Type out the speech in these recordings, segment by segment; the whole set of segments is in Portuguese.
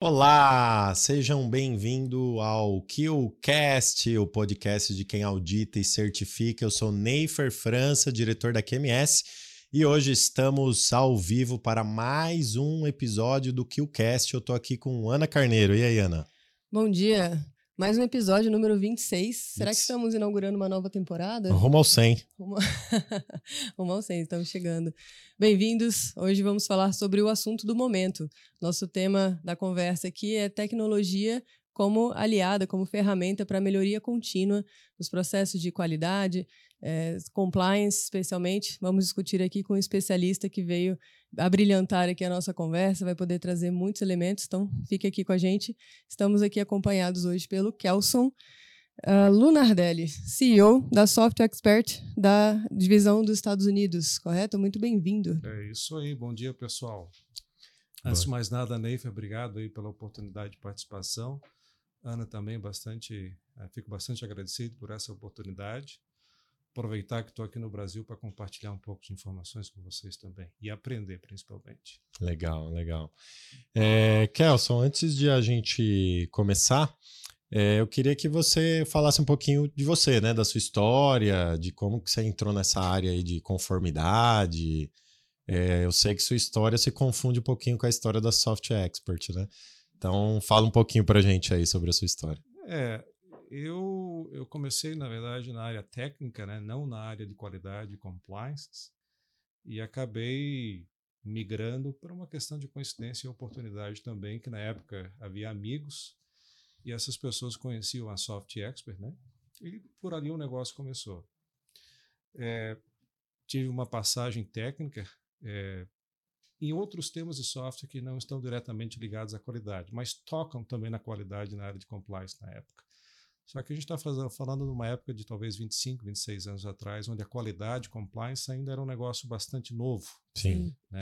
Olá, sejam bem-vindos ao KillCast, o podcast de quem audita e certifica. Eu sou Neifer França, diretor da QMS, e hoje estamos ao vivo para mais um episódio do KillCast. Eu tô aqui com Ana Carneiro. E aí, Ana? Bom dia. Mais um episódio número 26. Será que estamos inaugurando uma nova temporada? Rumo ao 100. Rumo, Rumo ao 100, estamos chegando. Bem-vindos. Hoje vamos falar sobre o assunto do momento. Nosso tema da conversa aqui é tecnologia como aliada, como ferramenta para melhoria contínua dos processos de qualidade, é, compliance, especialmente. Vamos discutir aqui com um especialista que veio abrilhantar aqui a nossa conversa, vai poder trazer muitos elementos, então fique aqui com a gente. Estamos aqui acompanhados hoje pelo Kelson uh, Lunardelli, CEO da Software Expert da divisão dos Estados Unidos, correto? Muito bem-vindo. É isso aí, bom dia pessoal. Antes de mais nada, Neif, obrigado aí pela oportunidade de participação. Ana também bastante, uh, fico bastante agradecido por essa oportunidade aproveitar que estou aqui no Brasil para compartilhar um pouco de informações com vocês também e aprender principalmente. Legal, legal. É, Kelson, antes de a gente começar, é, eu queria que você falasse um pouquinho de você, né, da sua história, de como que você entrou nessa área aí de conformidade. É, eu sei que sua história se confunde um pouquinho com a história da Software Expert, né? Então, fala um pouquinho para a gente aí sobre a sua história. É, eu, eu comecei, na verdade, na área técnica, né? não na área de qualidade e compliance, e acabei migrando por uma questão de coincidência e oportunidade também, que na época havia amigos, e essas pessoas conheciam a Soft Expert, né? e por ali o negócio começou. É, tive uma passagem técnica é, em outros temas de software que não estão diretamente ligados à qualidade, mas tocam também na qualidade na área de compliance na época. Só que a gente está falando de uma época de talvez 25, 26 anos atrás, onde a qualidade, compliance ainda era um negócio bastante novo. Sim. Né?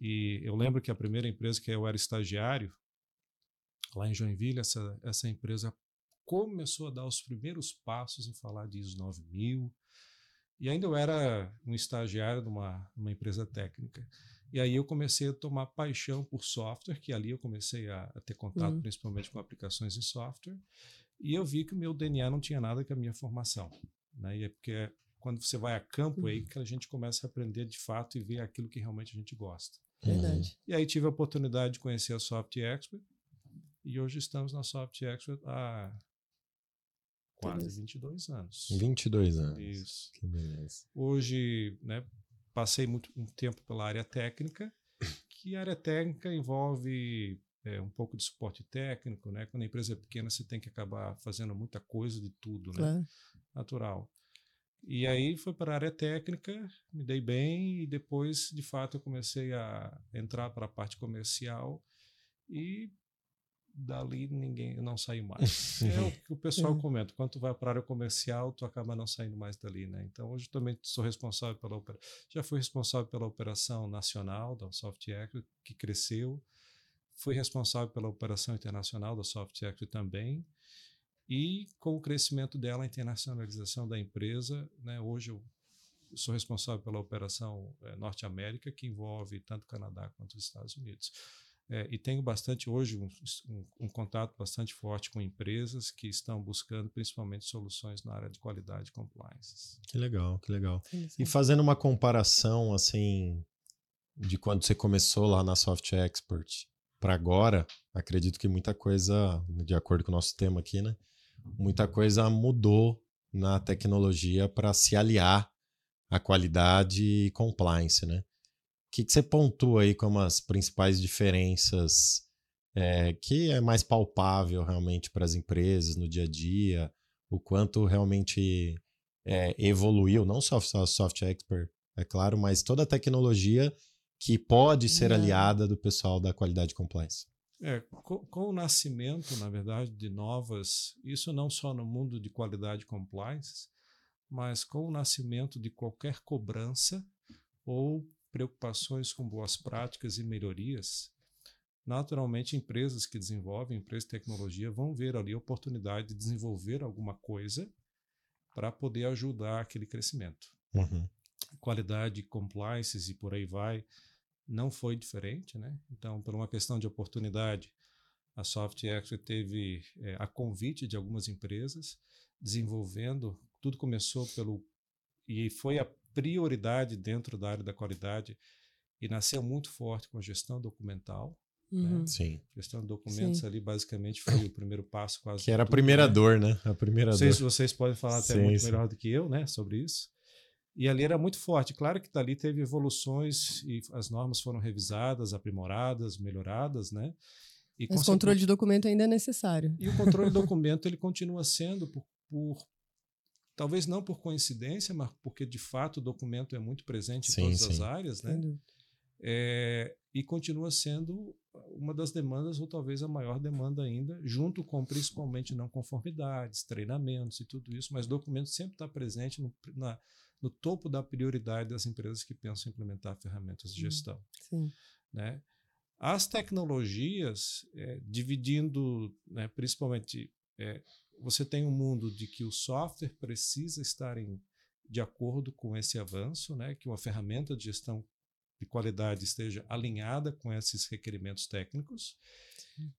E eu lembro que a primeira empresa que eu era estagiário, lá em Joinville, essa, essa empresa começou a dar os primeiros passos em falar de ISO 9000. E ainda eu era um estagiário de uma, uma empresa técnica. E aí eu comecei a tomar paixão por software, que ali eu comecei a, a ter contato uhum. principalmente com aplicações em software. E eu vi que o meu DNA não tinha nada com a minha formação. Né? E é porque é quando você vai a campo aí uhum. que a gente começa a aprender de fato e ver aquilo que realmente a gente gosta. Verdade. E aí tive a oportunidade de conhecer a Soft Expert e hoje estamos na Soft Expert há quase 22 anos. 22 anos. Isso. Que beleza. Hoje, né, passei muito um tempo pela área técnica, que a área técnica envolve é, um pouco de suporte técnico, né? Quando a empresa é pequena, você tem que acabar fazendo muita coisa de tudo, né? Claro. Natural. E aí foi para a área técnica, me dei bem e depois, de fato, eu comecei a entrar para a parte comercial e dali ninguém não saiu mais. é o que o pessoal é. comenta. Quando tu vai para a área comercial, tu acaba não saindo mais dali, né? Então hoje também sou responsável pela operação. Já fui responsável pela operação nacional da Software que cresceu fui responsável pela operação internacional da Software também. E com o crescimento dela, a internacionalização da empresa, né, hoje eu sou responsável pela operação é, Norte-América, que envolve tanto o Canadá quanto os Estados Unidos. É, e tenho bastante hoje um, um, um, contato bastante forte com empresas que estão buscando principalmente soluções na área de qualidade e compliance. Que legal, que legal. E fazendo uma comparação assim de quando você começou lá na Soft Expert para agora, acredito que muita coisa, de acordo com o nosso tema aqui, né? Muita coisa mudou na tecnologia para se aliar à qualidade e compliance, né? O que, que você pontua aí como as principais diferenças é, que é mais palpável realmente para as empresas no dia a dia, o quanto realmente é, evoluiu, não só a Soft Expert, é claro, mas toda a tecnologia que pode ser aliada do pessoal da qualidade compliance. É, com, com, o nascimento, na verdade, de novas, isso não só no mundo de qualidade compliance, mas com o nascimento de qualquer cobrança ou preocupações com boas práticas e melhorias, naturalmente empresas que desenvolvem, empresas de tecnologia, vão ver ali a oportunidade de desenvolver alguma coisa para poder ajudar aquele crescimento. Uhum. Qualidade, compliance e por aí vai, não foi diferente, né? Então, por uma questão de oportunidade, A Soft Expert teve é, a convite de algumas empresas desenvolvendo. Tudo começou pelo e foi a prioridade dentro da área da qualidade e nasceu muito forte com a gestão documental. Né? Uhum. Né? Sim. Gestão de documentos Sim. ali basicamente foi o primeiro passo quase. Que era a primeira né? dor, né? A primeira vocês, dor. Vocês podem falar até sim, muito melhor do que eu, né, sobre isso. E ali era muito forte. Claro que dali teve evoluções e as normas foram revisadas, aprimoradas, melhoradas, né? E Mas o controle de documento ainda é necessário. E o controle de documento ele continua sendo por, por, talvez não por coincidência, mas porque de fato o documento é muito presente em sim, todas sim. as áreas, né? É, e continua sendo uma das demandas, ou talvez a maior demanda ainda, junto com principalmente não conformidades, treinamentos e tudo isso, mas documento sempre está presente no, na, no topo da prioridade das empresas que pensam em implementar ferramentas de gestão. Sim. Né? As tecnologias, é, dividindo, né, principalmente, é, você tem um mundo de que o software precisa estar em, de acordo com esse avanço, né, que uma ferramenta de gestão de qualidade esteja alinhada com esses requerimentos técnicos. Sim.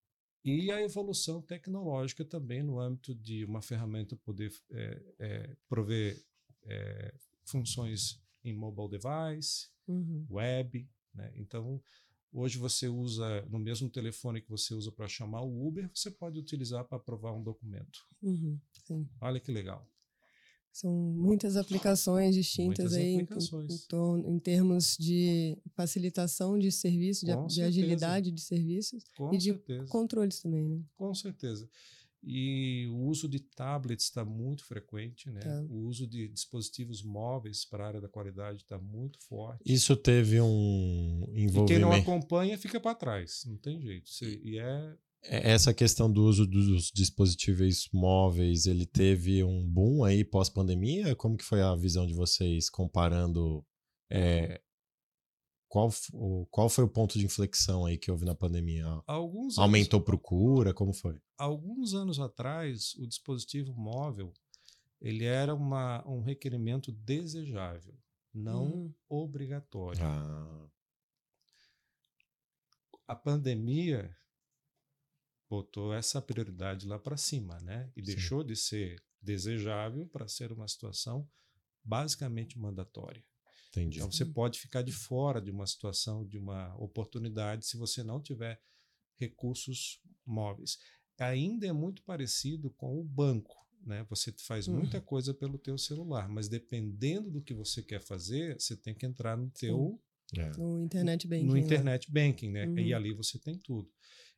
E a evolução tecnológica também no âmbito de uma ferramenta poder é, é, prover é, funções em mobile device, uhum. web. Né? Então, Hoje você usa, no mesmo telefone que você usa para chamar o Uber, você pode utilizar para aprovar um documento. Uhum, Olha que legal. São muitas aplicações distintas muitas aí aplicações. Em, em, em, termos de facilitação de serviço, de, de agilidade de serviços Com e certeza. de controles também, né? Com certeza. E o uso de tablets está muito frequente, né? Tá. O uso de dispositivos móveis para a área da qualidade está muito forte. Isso teve um envolvimento. E quem não acompanha fica para trás, não tem jeito. E é, é essa questão do uso dos dispositivos móveis, ele teve um boom aí pós-pandemia? Como que foi a visão de vocês comparando é, qual, qual foi o ponto de inflexão aí que houve na pandemia? Alguns Aumentou anos, procura? Como foi? Alguns anos atrás, o dispositivo móvel ele era uma, um requerimento desejável, não hum. obrigatório. Ah. A pandemia botou essa prioridade lá para cima, né? E Sim. deixou de ser desejável para ser uma situação basicamente mandatória. Entendi. Então você pode ficar de fora de uma situação, de uma oportunidade, se você não tiver recursos móveis. Ainda é muito parecido com o banco. Né? Você faz uhum. muita coisa pelo teu celular, mas dependendo do que você quer fazer, você tem que entrar no teu é. no internet banking, no internet banking, né? Uhum. E ali você tem tudo.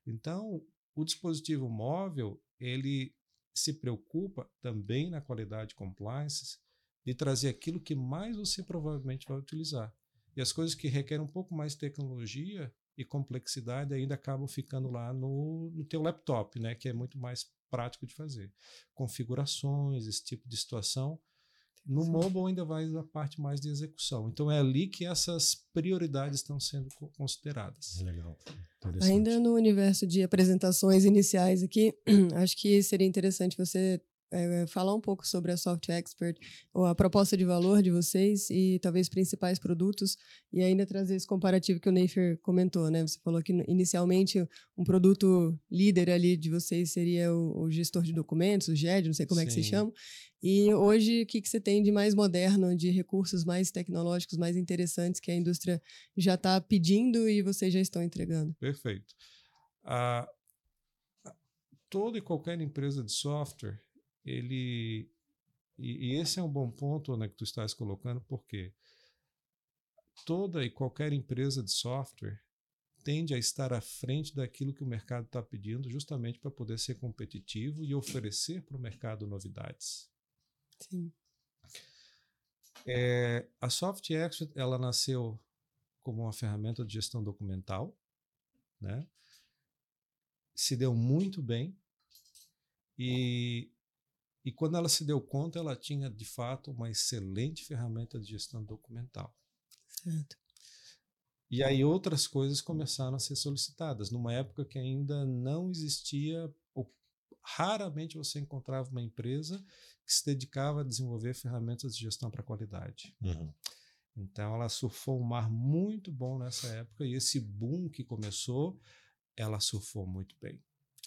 Então, o dispositivo móvel ele se preocupa também na qualidade compliance de trazer aquilo que mais você provavelmente vai utilizar. E as coisas que requerem um pouco mais de tecnologia e complexidade ainda acabam ficando lá no, no teu laptop, né, que é muito mais prático de fazer. Configurações, esse tipo de situação. No mobile ainda vai a parte mais de execução. Então é ali que essas prioridades estão sendo consideradas. Legal. Ainda no universo de apresentações iniciais aqui, acho que seria interessante você é, falar um pouco sobre a Soft Expert, ou a proposta de valor de vocês e talvez principais produtos, e ainda trazer esse comparativo que o Neifer comentou, né? Você falou que inicialmente um produto líder ali de vocês seria o, o gestor de documentos, o GED, não sei como Sim. é que se chama, e hoje o que, que você tem de mais moderno, de recursos mais tecnológicos, mais interessantes que a indústria já está pedindo e vocês já estão entregando? Perfeito. Uh, toda e qualquer empresa de software ele e, e, esse é um bom ponto né, que tu estás colocando, porque toda e qualquer empresa de software tende a estar à frente daquilo que o mercado está pedindo, justamente para poder ser competitivo e oferecer para o mercado novidades. Sim. É, a Soft Expert ela nasceu como uma ferramenta de gestão documental, né? Se deu muito bem e e quando ela se deu conta, ela tinha de fato uma excelente ferramenta de gestão documental. Certo. E aí outras coisas começaram a ser solicitadas, numa época que ainda não existia, ou raramente você encontrava uma empresa que se dedicava a desenvolver ferramentas de gestão para qualidade. Uhum. Então ela surfou um mar muito bom nessa época e esse boom que começou, ela surfou muito bem.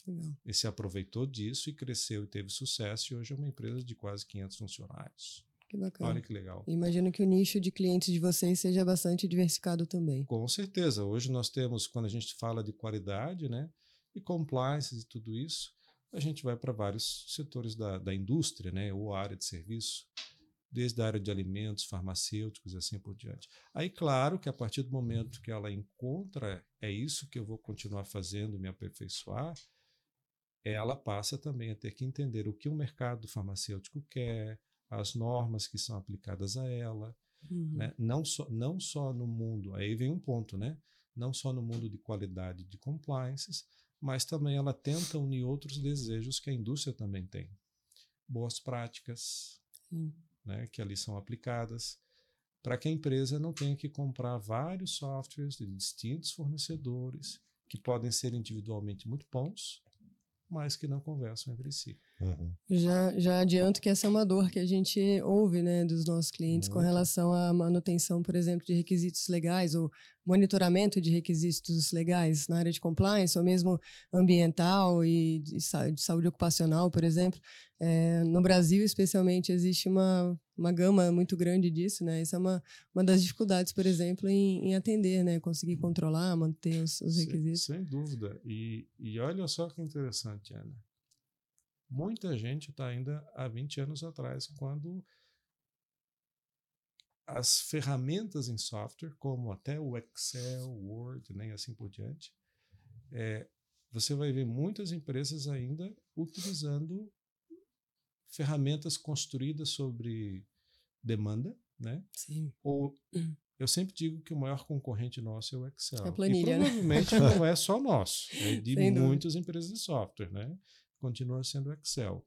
Legal. E se aproveitou disso e cresceu e teve sucesso. E hoje é uma empresa de quase 500 funcionários. Que bacana. Olha que legal. Imagino que o nicho de clientes de vocês seja bastante diversificado também. Com certeza. Hoje nós temos, quando a gente fala de qualidade, né? E compliance e tudo isso, a gente vai para vários setores da, da indústria, né? Ou área de serviço, desde a área de alimentos, farmacêuticos e assim por diante. Aí, claro que a partir do momento que ela encontra, é isso que eu vou continuar fazendo, me aperfeiçoar, ela passa também a ter que entender o que o mercado farmacêutico quer, as normas que são aplicadas a ela, Uhum. né? não, só, não só no mundo, aí vem um ponto, né? não só no mundo de qualidade de compliances, mas também ela tenta unir outros desejos que a indústria também tem. Boas práticas, Sim. né, que ali são aplicadas, para que a empresa não tenha que comprar vários softwares de distintos fornecedores, que podem ser individualmente muito bons, mas que não conversam entre si. Uhum. Já, já adianto que essa é uma dor que a gente ouve né, dos nossos clientes com Muito. relação à manutenção, por exemplo, de requisitos legais ou monitoramento de requisitos legais na área de compliance ou mesmo ambiental e de, de saúde ocupacional, por exemplo. É, no Brasil, especialmente, existe uma, uma gama muito grande disso. Né? Essa é uma, uma das dificuldades, por exemplo, em, em atender, né? conseguir controlar, manter os, os Sem- requisitos. Sem, dúvida. E, e olha só que interessante, Ana. Muita gente está ainda há 20 anos atrás, quando as ferramentas em software, como até o Excel, Word, nem assim por diante, é, você vai ver muitas empresas ainda utilizando ferramentas construídas sobre demanda, né? Sim. ou Hum. eu sempre digo que o maior concorrente nosso é o Excel. É a planilha, e né? provavelmente não é só nosso, é de Sem dúvida. muitas empresas de software, né? Continua sendo Excel.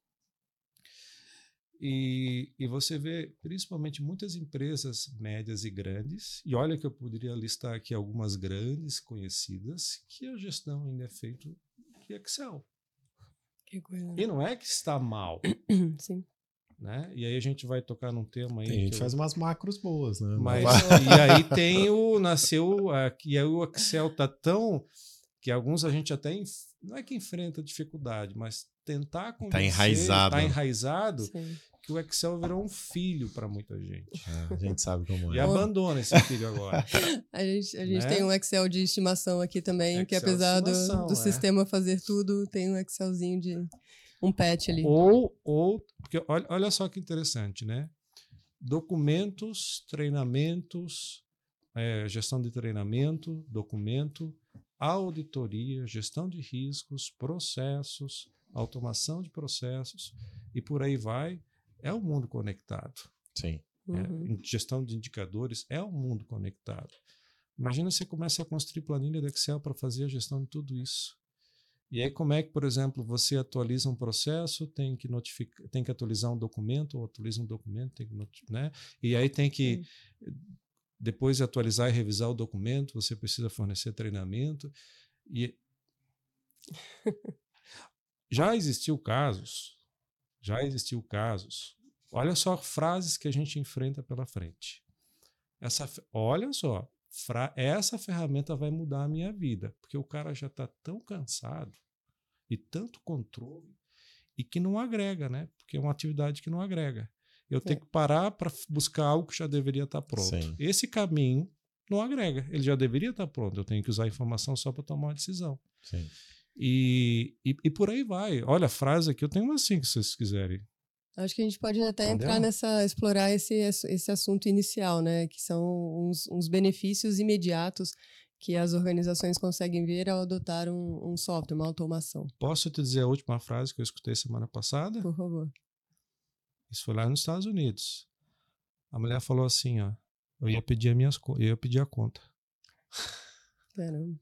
E, e você vê, principalmente, muitas empresas médias e grandes, e olha que eu poderia listar aqui algumas grandes conhecidas, que a gestão ainda é feita de Excel. Que coisa. E não é que está mal, Sim. né? E aí a gente vai tocar num tema aí. Tem gente que que eu- faz umas macros boas, né? Mas, e aí tem o. Nasceu. a- E aí o Excel tá tão. Que alguns a gente até. enf- Não é que enfrenta dificuldade, mas tentar convencer. enraizado. Tá enraizado. Sim. Que o Excel virou um filho para muita gente. É, a gente sabe como E é. abandona esse filho agora. A gente, a gente Né? tem um Excel de estimação aqui também, que Excel de apesar do, do é. sistema fazer tudo, tem um Excelzinho de um patch ali. ou, ou. Porque olha, olha só que interessante, né? Documentos, treinamentos, é, gestão de treinamento, documento, auditoria, gestão de riscos, processos, automação de processos e por aí vai. É um mundo conectado. Sim. né? Uhum. Em Gestão de indicadores é um mundo conectado. Imagina você começa a construir planilha de Excel para fazer a gestão de tudo isso. E aí, como é que, por exemplo, você atualiza um processo, tem que notificar, tem que atualizar um documento, ou atualiza um documento, tem que né? E aí tem que, depois de atualizar e revisar o documento, você precisa fornecer treinamento. E já existiu casos, já existiu casos. Olha só frases que a gente enfrenta pela frente. Essa, olha só, fra- essa ferramenta vai mudar a minha vida, porque o cara já está tão cansado e tanto controle e que não agrega, né? Porque é uma atividade que não agrega. Eu tenho que parar para buscar algo que já deveria estar pronto. Sim. Esse caminho não agrega. Ele já deveria estar pronto. Eu tenho que usar a informação só para tomar uma decisão. Sim. E, e, e por aí vai. Olha a frase aqui, eu tenho uma assim, se vocês quiserem. Acho que a gente pode até entrar Entendeu? nessa, explorar esse, esse assunto inicial, né? Que são uns, uns benefícios imediatos que as organizações conseguem ver ao adotar um, um software, uma automação. Posso te dizer a última frase que eu escutei semana passada? Por favor. Isso foi lá nos Estados Unidos. A mulher falou assim, ó, eu ia pedir, as minhas, eu ia pedir a conta. Caramba.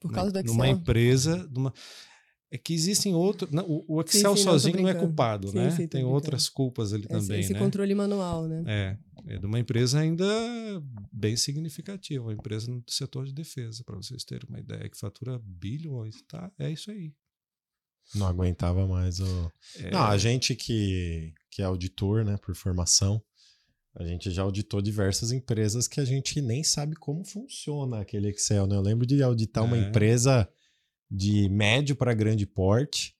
Por causa do Excel. Numa empresa, numa... É que existem outros. O, o Sim, Excel sim, não, tô sozinho não é brincando. culpado, Sim, né? sim, Tem brincando. outras culpas ali esse, também, esse né? controle manual, né? É, é de uma empresa ainda bem significativa, uma empresa no setor de defesa, para vocês terem uma ideia, que fatura bilhões, tá? É isso aí. Não aguentava mais o. É, Não, a gente que, que é auditor, né, por formação, a gente já auditou diversas empresas que a gente nem sabe como funciona aquele Excel, né? Eu lembro de auditar uma É. empresa de médio para grande porte.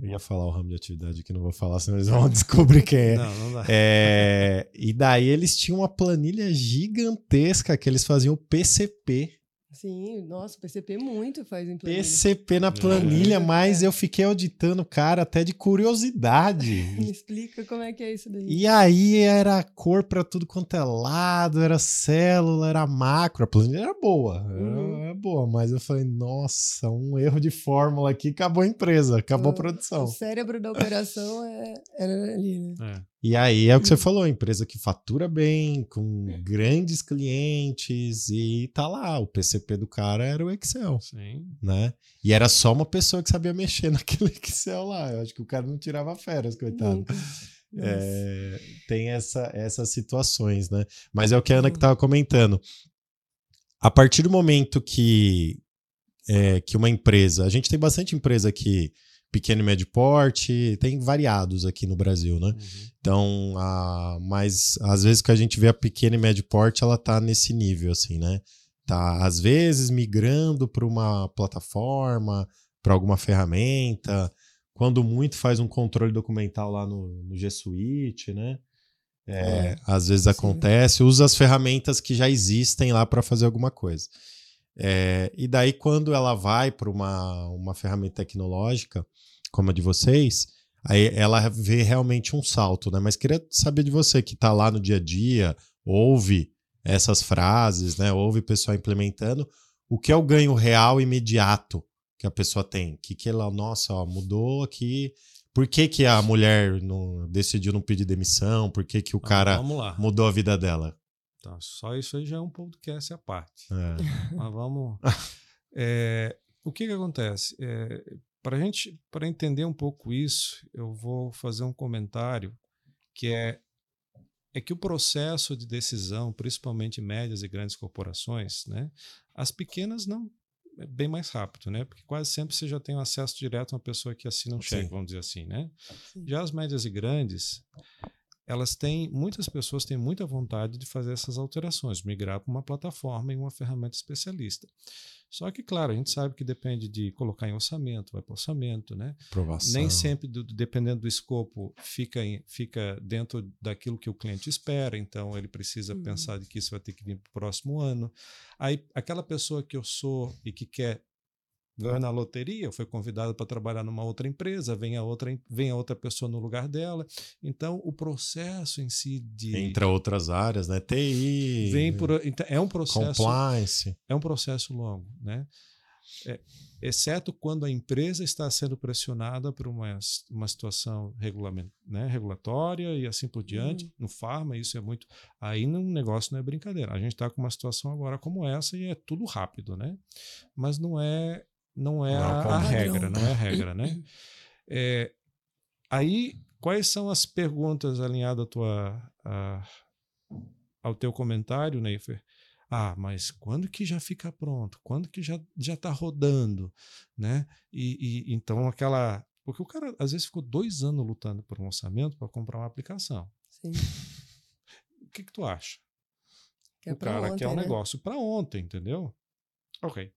Eu ia falar o ramo de atividade que não vou falar, senão eles vão descobrir quem é. Não, não dá. É, e daí eles tinham uma planilha gigantesca que eles faziam PCP. Sim, nossa, o PCP muito faz em planilha. PCP na planilha, É. mas eu fiquei auditando o cara até de curiosidade. Me explica como é que é isso daí. E aí era cor pra tudo quanto é lado, era célula, era macro. A planilha era boa, era, Uhum. era boa, mas eu falei, nossa, um erro de fórmula aqui, acabou a empresa, acabou a O- produção. O cérebro da operação é, era ali, né? É. E aí é o que Uhum. você falou, empresa que fatura bem, com grandes clientes, e tá lá, o PCP do cara era o Excel, Sim. né? E era só uma pessoa que sabia mexer naquele Excel lá. Eu acho que o cara não tirava férias, coitado. É, tem essa, essas situações, né? Mas é o que a Ana que Uhum. estava comentando. A partir do momento que, é, que uma empresa, a gente tem bastante empresa aqui, pequeno e médio porte, tem variados aqui no Brasil, né? Uhum. Então, a, mas às vezes que a gente vê a pequena e médio porte, ela tá nesse nível, assim, né? Tá, às vezes, migrando para uma plataforma, para alguma ferramenta. Quando muito, faz um controle documental lá no, no G Suite, né? É, É, às vezes sim. acontece, usa as ferramentas que já existem lá para fazer alguma coisa. É, e daí, quando ela vai para uma, uma ferramenta tecnológica, como a de vocês, aí ela vê realmente um salto, né? Mas queria saber de você que está lá no dia a dia, ouve essas frases, né? Ouve o pessoal implementando, o que é o ganho real imediato que a pessoa tem? Que que ela, nossa, ó, mudou aqui. Por que, que a mulher não, decidiu não pedir demissão? Por que, que o Ah, cara lá. mudou a vida dela? Tá, só isso aí já é um podcast à parte. É. Mas vamos. É, o que que acontece? para gente, para entender um pouco isso, eu vou fazer um comentário que é é que o processo de decisão, principalmente em médias e grandes corporações, né, as pequenas não é bem mais rápido, né? Porque quase sempre você já tem um acesso direto a uma pessoa que assina um cheque, vamos dizer assim, né? Sim. Já as médias e grandes, elas têm, muitas pessoas têm muita vontade de fazer essas alterações, migrar para uma plataforma e uma ferramenta especialista. Só que, claro, a gente sabe que depende de colocar em orçamento, vai para orçamento, né? Aprovação. Nem sempre, do- dependendo do escopo, fica, em- fica dentro daquilo que o cliente espera, então ele precisa Uhum. pensar de que isso vai ter que vir para o próximo ano. Aí, aquela pessoa que eu sou e que quer ganhar na loteria, foi convidada para trabalhar numa outra empresa, vem a outra, em- vem a outra pessoa no lugar dela. Então, o processo em si de. Entre outras áreas, né? TI, Vem por, então, é um processo compliance. é um processo longo, né? É, exceto quando a empresa está sendo pressionada por uma, uma situação regulament, né, regulatória e assim por diante. Uhum. No farma, isso é muito. Aí no negócio não é brincadeira. A gente está com uma situação agora como essa e é tudo rápido, né? Mas não é, não é Não a, a regra, não é a regra, né? É, aí, quais são as perguntas alinhadas à tua, a- ao teu comentário, Neifer? Ah, mas quando que já fica pronto? Quando que já já está rodando, né? E, e então aquela porque o cara às vezes ficou dois anos lutando por um orçamento para comprar uma aplicação. Sim. O que que tu acha? Que é o cara ontem, quer um né? negócio para ontem, entendeu? Ok.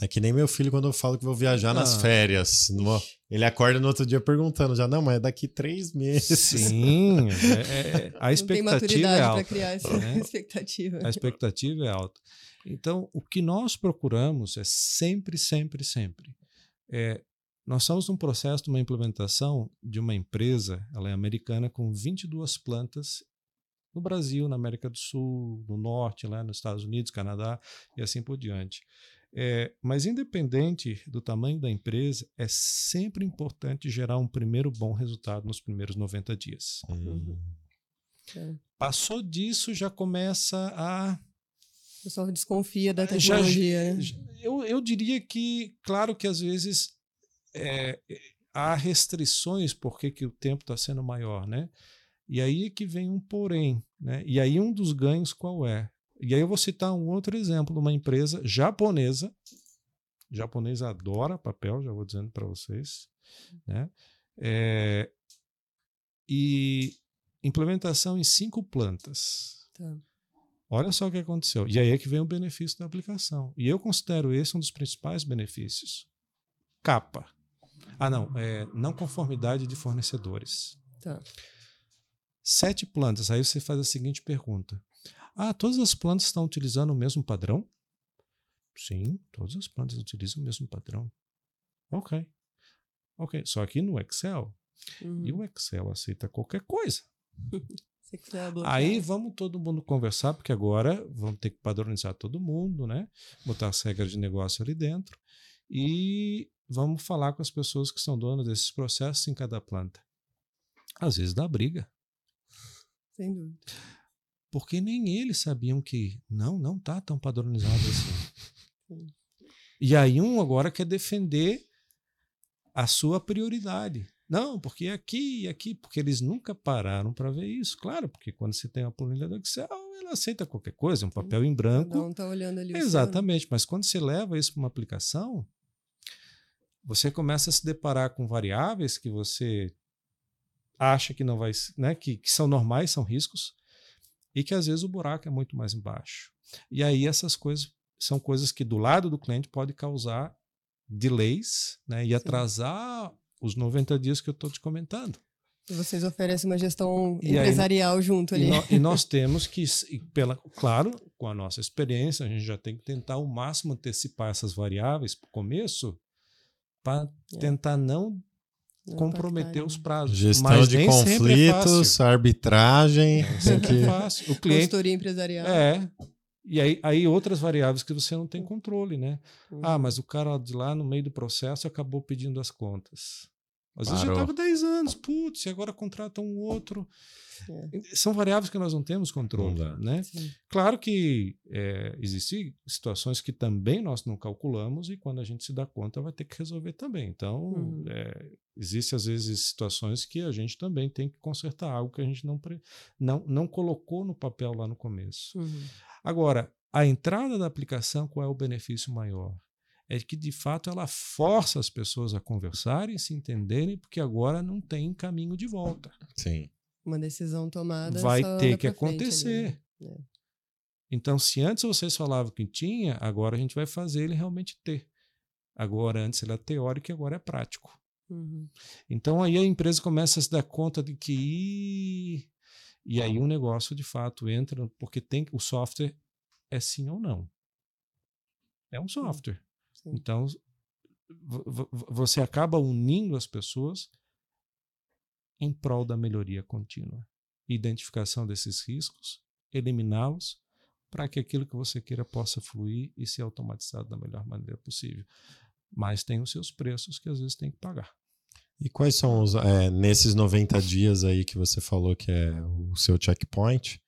É que nem meu filho quando eu falo que vou viajar nas Ah. férias. Numa- Ele acorda no outro dia perguntando já, não, mas é daqui três meses. Sim, é- é- a Não tem expectativa é maturidade para alta. criar essa né? expectativa. A expectativa é alta. Então, o que nós procuramos é sempre, sempre, sempre. É, nós estamos num processo de uma implementação de uma empresa, ela é americana, com 22 plantas no Brasil, na América do Sul, no Norte, lá nos Estados Unidos, Canadá e assim por diante. É, mas, independente do tamanho da empresa, é sempre importante gerar um primeiro bom resultado nos primeiros 90 dias. Hum. É. Passou disso, já começa a O pessoal desconfia da Já- tecnologia. né? Eu, eu diria que, claro que às vezes é, é, há restrições porque que o tempo está sendo maior, né? E aí é que vem um porém, né? E aí um dos ganhos qual é? E aí eu vou citar um outro exemplo de uma empresa japonesa. Japonesa adora papel, já vou dizendo para vocês, né? É, e implementação em cinco plantas. Tá. Olha só o que aconteceu. E aí é que vem o benefício da aplicação. E eu considero esse um dos principais benefícios. Capa. Ah, não. É não conformidade de fornecedores. Tá. Sete plantas. Aí você faz a seguinte pergunta: Ah, todas as plantas estão utilizando o mesmo padrão? Sim, todas as plantas utilizam o mesmo padrão. Ok. Ok. Só que no Excel. Uhum. E o Excel aceita qualquer coisa. Aí vamos todo mundo conversar, porque agora vamos ter que padronizar todo mundo, né? Botar as regras de negócio ali dentro. E vamos falar com as pessoas que são donas desses processos em cada planta. Às vezes dá briga, Sem dúvida. Porque nem eles sabiam que não, não tá tão padronizado assim. E aí um agora quer defender a sua prioridade. Não, porque é aqui e aqui, porque eles nunca pararam para ver isso. Claro, porque quando você tem uma planilha do Excel, ela aceita qualquer coisa, um papel em branco. Um tá olhando ali? Exatamente, mas quando você leva isso para uma aplicação, você começa a se deparar com variáveis que você acha que não vai, né, que, que são normais, são riscos, e que às vezes o buraco é muito mais embaixo. E aí essas coisas são coisas que do lado do cliente pode causar delays, né, e atrasar os 90 dias que eu estou te comentando. E vocês oferecem uma gestão E aí- empresarial junto ali. E, nó- e nós temos que, pela, claro, com a nossa experiência, a gente já tem que tentar ao máximo antecipar essas variáveis para o começo, para É. tentar Não comprometer impactarem. os prazos. Gestão Mas de é conflitos, fácil. arbitragem. Sempre que... é fácil. O cliente Consultoria empresarial. é. E aí, aí outras variáveis que você não tem controle, né? Uhum. Ah, mas o cara de lá no meio do processo acabou pedindo as contas. Às vezes já Parou. estava 10 anos, putz, e agora contrata um outro. É. São variáveis que nós não temos controle, Não né? Sim. Claro que é, existem situações que também nós não calculamos e quando a gente se dá conta vai ter que resolver também. Então, Uhum. é, existe às vezes situações que a gente também tem que consertar algo que a gente não, pre- não, não colocou no papel lá no começo. Uhum. Agora, a entrada da aplicação, qual é o benefício maior? É que, de fato, ela força as pessoas a conversarem, se entenderem, porque agora não tem caminho de volta. Sim. Uma decisão tomada. Vai só ter que ali, acontecer. né? É. Então, se antes vocês falavam que tinha, agora a gente vai fazer ele realmente ter. Agora, antes ele era teórico e agora é prático. Uhum. Então, aí a empresa começa a se dar conta de que. E aí o negócio de fato entra, porque tem o software é sim ou não. É um software. Sim. Então, vo- vo- você acaba unindo as pessoas em prol da melhoria contínua. Identificação desses riscos, eliminá-los, para que aquilo que você queira possa fluir e ser automatizado da melhor maneira possível. Mas tem os seus preços que às vezes tem que pagar. E quais são os. é, nesses 90 dias aí que você falou que é o seu checkpoint,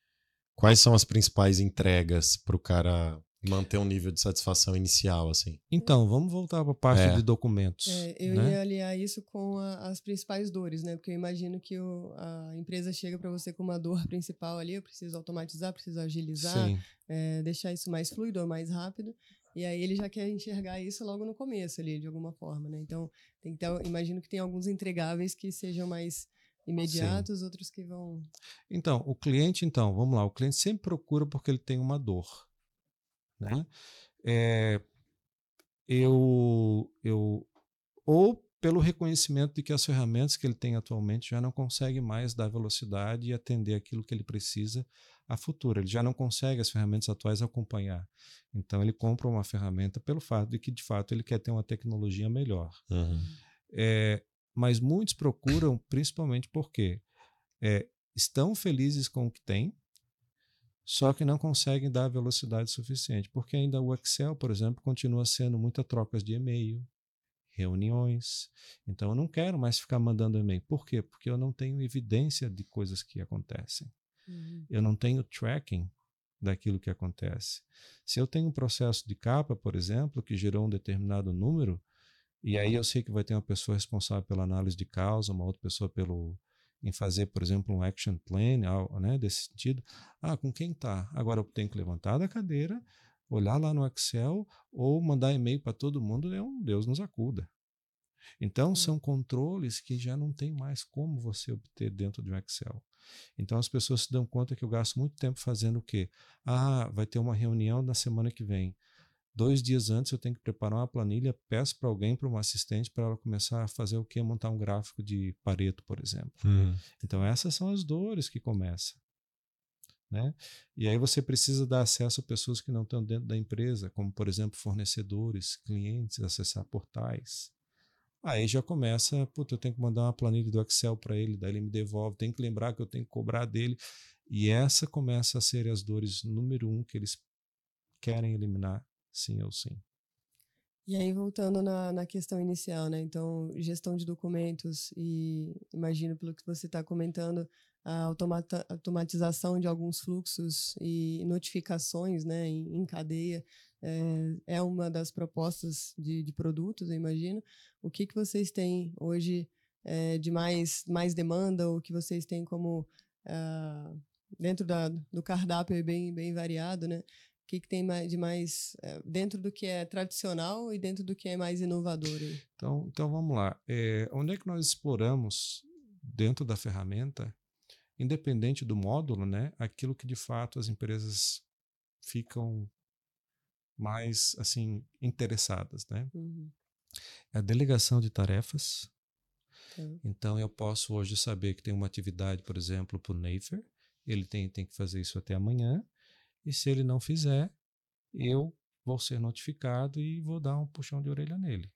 quais são as principais entregas para o cara manter um nível de satisfação inicial, assim? Então, vamos voltar para a parte É. de documentos. É, eu né? ia aliar isso com a- as principais dores, né? Porque eu imagino que o- a empresa chega para você com uma dor principal ali, eu preciso automatizar, preciso agilizar, Sim. é, deixar isso mais fluido ou mais rápido. E aí ele já quer enxergar isso logo no começo ali, de alguma forma, né? Então, tem que ter, imagino que tem alguns entregáveis que sejam mais imediatos, outros que vão... Então, o cliente, então, vamos lá, o cliente sempre procura porque ele tem uma dor. Né? É, eu, eu, ou pelo reconhecimento de que as ferramentas que ele tem atualmente já não conseguem mais dar velocidade e atender aquilo que ele precisa a futuro. Ele já não consegue as ferramentas atuais acompanhar. Então, ele compra uma ferramenta pelo fato de que, de fato, ele quer ter uma tecnologia melhor. Uhum. É, mas muitos procuram principalmente porque é, estão felizes com o que têm, só que não conseguem dar velocidade suficiente. Porque ainda o Excel, por exemplo, continua sendo muita trocas de e-mail, reuniões. Então eu não quero mais ficar mandando e-mail. Por quê? Porque eu não tenho evidência de coisas que acontecem. Eu não tenho tracking daquilo que acontece. Se eu tenho um processo de capa, por exemplo, que gerou um determinado número, e aí eu sei que vai ter uma pessoa responsável pela análise de causa, uma outra pessoa pelo em fazer, por exemplo, um action plan, algo, né, desse sentido. Ah, com quem tá? Agora eu tenho que levantar da cadeira, olhar lá no Excel ou mandar e-mail para todo mundo, é um Deus nos acuda. Então, são controles que já não tem mais como você obter dentro de um Excel. Então, as pessoas se dão conta que eu gasto muito tempo fazendo o quê? Ah, vai ter uma reunião na semana que vem. Dois dias antes eu tenho que preparar uma planilha, peço para alguém, para uma assistente, para ela começar a fazer o quê? Montar um gráfico de Pareto, por exemplo. Uhum. Então, essas são as dores que começam. Né? E aí você precisa dar acesso a pessoas que não estão dentro da empresa, como, por exemplo, fornecedores, clientes, acessar portais. Aí já começa, puta, eu tenho que mandar uma planilha do Excel para ele, daí ele me devolve, tem que lembrar que eu tenho que cobrar dele. E essa começa a ser as dores número um que eles querem eliminar, sim ou sim. E aí, voltando na, na questão inicial, né? Então, gestão de documentos e imagino pelo que você está comentando, a automata, automatização de alguns fluxos e notificações né, em, em cadeia é, é, uma das propostas de, de, produtos, eu imagino. O que, que vocês têm hoje é, de mais, mais demanda, ou que vocês têm como uh, dentro da, do cardápio é bem, bem variado, né? Que, que tem de mais é, dentro do que é tradicional e dentro do que é mais inovador? Então, então vamos lá. É, onde é que nós exploramos dentro da ferramenta independente do módulo, né, aquilo que de fato as empresas ficam mais assim interessadas, né? Uhum. É a delegação de tarefas. Uhum. Então eu posso hoje saber que tem uma atividade, por exemplo, para o Neifer, ele tem, tem que fazer isso até amanhã, e se ele não fizer, eu vou ser notificado e vou dar um puxão de orelha nele.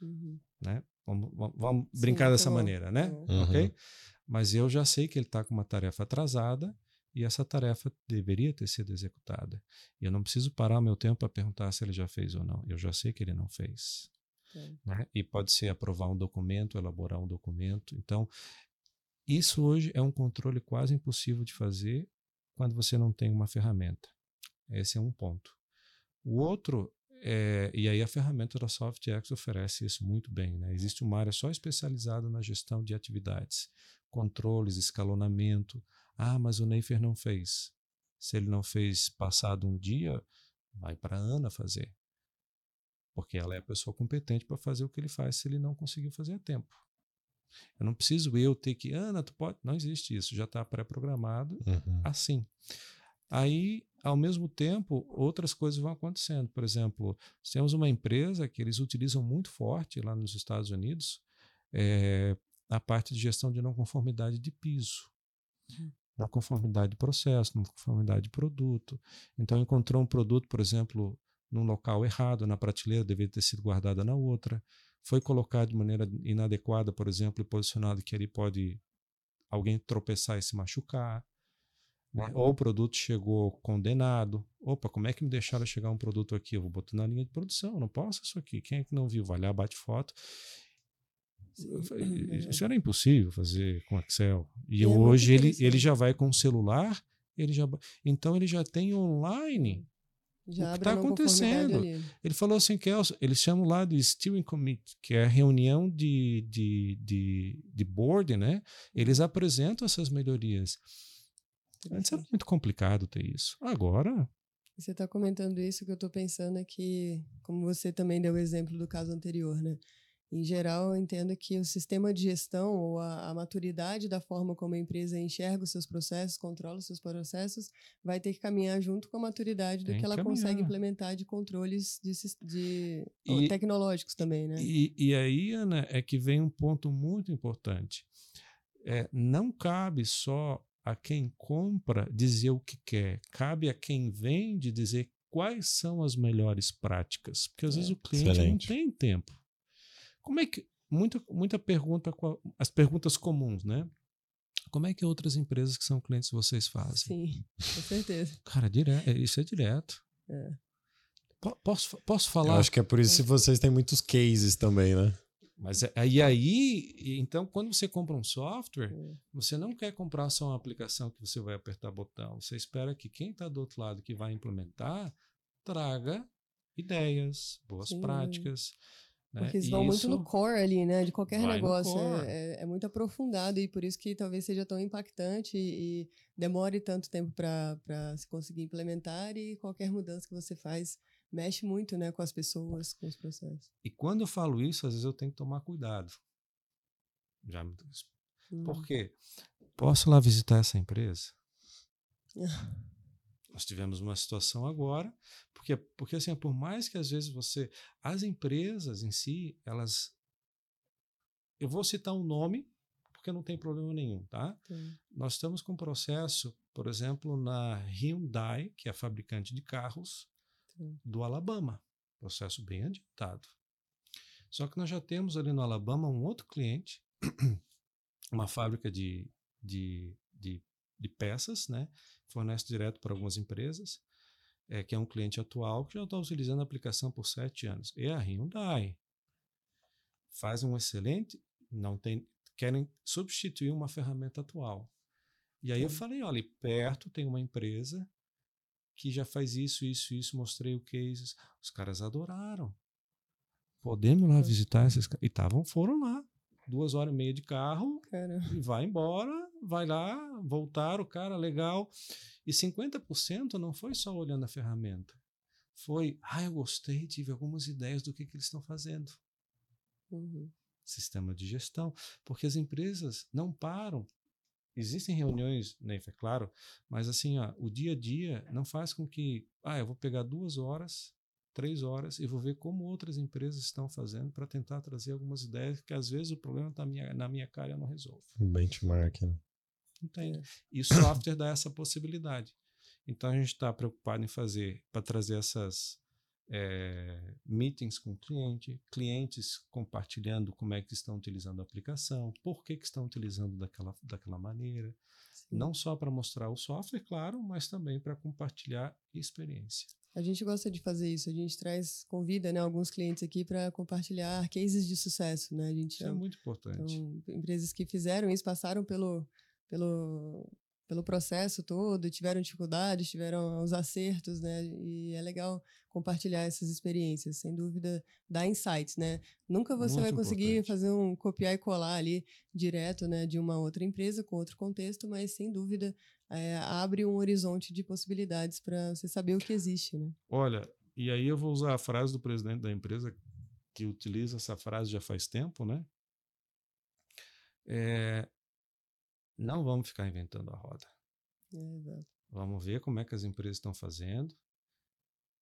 Uhum. Né? Vamos, vamos, vamos Sim, brincar dessa bom. maneira, né? Uhum. Ok? Mas eu já sei que ele está com uma tarefa atrasada e essa tarefa deveria ter sido executada. E eu não preciso parar o meu tempo para perguntar se ele já fez ou não. Eu já sei que ele não fez. Né? E pode ser aprovar um documento, elaborar um documento. Então, isso hoje é um controle quase impossível de fazer quando você não tem uma ferramenta. Esse é um ponto. O outro é, e aí a ferramenta da SoftX oferece isso muito bem. Né? Existe uma área só especializada na gestão de atividades controles, escalonamento. Ah, mas o Neifer não fez. Se ele não fez passado um dia, vai para a Ana fazer. Porque ela é a pessoa competente para fazer o que ele faz se ele não conseguiu fazer a tempo. Eu não preciso eu ter que, Ana, tu pode. Não existe isso, já está pré-programado uhum. assim. Aí, ao mesmo tempo, outras coisas vão acontecendo. Por exemplo, temos uma empresa que eles utilizam muito forte lá nos Estados Unidos é, a parte de gestão de não conformidade de piso. Uhum. Não conformidade de processo, não conformidade de produto. Então, encontrou um produto, por exemplo, num local errado, na prateleira, deveria ter sido guardada na outra. Foi colocado de maneira inadequada, por exemplo, e posicionado que ali pode alguém tropeçar e se machucar. Né? Ou o produto chegou condenado. Opa, como é que me deixaram chegar um produto aqui? Eu vou botar na linha de produção, não posso isso aqui. Quem é que não viu? Vai lá, bate foto. Isso era impossível fazer com Excel. E, e hoje é ele, ele já vai com o celular, ele já, então ele já tem online já o que está acontecendo. Ele falou assim, que eles chamam lá de Steering Committee, que é a reunião de, de, de, de board, né? Eles apresentam essas melhorias. Antes era muito complicado ter isso. Agora. Você está comentando isso, que eu estou pensando é que, como você também deu o exemplo do caso anterior, né? Em geral, eu entendo que o sistema de gestão ou a, a, maturidade da forma como a empresa enxerga os seus processos, controla os seus processos, vai ter que caminhar junto com a maturidade do Tem que ela caminhar. consegue implementar de controles de, de e, tecnológicos também, né? E, e aí, Ana, é que vem um ponto muito importante. É, não cabe só a quem compra dizer o que quer, cabe a quem vende dizer quais são as melhores práticas, porque às é, vezes o cliente excelente. não tem tempo. Como é que. Muita, muita pergunta, as perguntas comuns, né? Como é que outras empresas que são clientes vocês fazem? Sim, com certeza. Cara, direto, é, isso é direto. É. Posso, posso falar? Eu acho que é por isso que vocês têm muitos cases também, né? Mas é, e aí, então, quando você compra um software, é. você não quer comprar só uma aplicação que você vai apertar botão. Você espera que quem está do outro lado que vai implementar traga ideias, boas Sim. práticas. Né? Porque eles vão muito no core ali, né? De qualquer negócio. É, é, é, muito aprofundado e por isso que talvez seja tão impactante e, e demore tanto tempo para se conseguir implementar e qualquer mudança que você faz mexe muito, né, com as pessoas, com os processos. E quando eu falo isso, às vezes eu tenho que tomar cuidado. Já me... Hum. Por quê? Posso lá visitar essa empresa? Nós tivemos uma situação agora, porque, porque assim, por mais que às vezes você. As empresas em si, elas. Eu vou citar um nome, porque não tem problema nenhum, tá? Sim. Nós estamos com um processo, por exemplo, na Hyundai, que é a fabricante de carros Sim. do Alabama. Processo bem adiantado. Só que nós já temos ali no Alabama um outro cliente, uma fábrica de, de, de, de peças, né? Fornece direto para algumas empresas, é, que é um cliente atual que já está utilizando a aplicação por sete anos. E a Hyundai faz um excelente, não tem, querem substituir uma ferramenta atual. E aí eu falei, olha, perto tem uma empresa que já faz isso, isso, isso, mostrei o cases. Os caras adoraram. Podemos lá Sim. visitar esses caras. E tavam, foram lá. Duas horas e meia de carro, Cara, e vai embora, vai lá, voltar o cara, legal. E 50% não foi só olhando a ferramenta. Foi, ah, eu gostei, tive algumas ideias do que, que eles estão fazendo. uhum. Sistema de gestão. Porque as empresas não param. Existem reuniões, né, é claro, mas assim, ó, o dia a dia não faz com que, ah, eu vou pegar duas horas, três horas e vou ver como outras empresas estão fazendo para tentar trazer algumas ideias que às vezes o problema está minha, na minha cara e eu não resolvo. Benchmark, né? Não tem. É. E o software dá essa possibilidade. Então a gente está preocupado em fazer para trazer essas eh, meetings com o cliente, clientes compartilhando como é que estão utilizando a aplicação, por que, que estão utilizando daquela, daquela maneira. Sim. Não só para mostrar o software, claro, mas também para compartilhar experiência. A gente gosta de fazer isso. A gente traz, convida, né, alguns clientes aqui para compartilhar cases de sucesso, né? A gente Isso é muito importante. Então, empresas que fizeram isso, passaram pelo, pelo, pelo processo todo, tiveram dificuldades, tiveram os acertos, né? E é legal compartilhar essas experiências, sem dúvida, dá insights, né? Nunca você vai Muito conseguir importante. fazer um copiar e colar ali direto, né, de uma outra empresa com outro contexto, mas sem dúvida é, abre um horizonte de possibilidades para você saber o que existe, né? Olha, e aí eu vou usar a frase do presidente da empresa, que utiliza essa frase já faz tempo, né? É, não vamos ficar inventando a roda. É. Vamos ver como é que as empresas estão fazendo.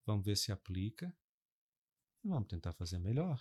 Vamos ver se aplica. E vamos tentar fazer melhor.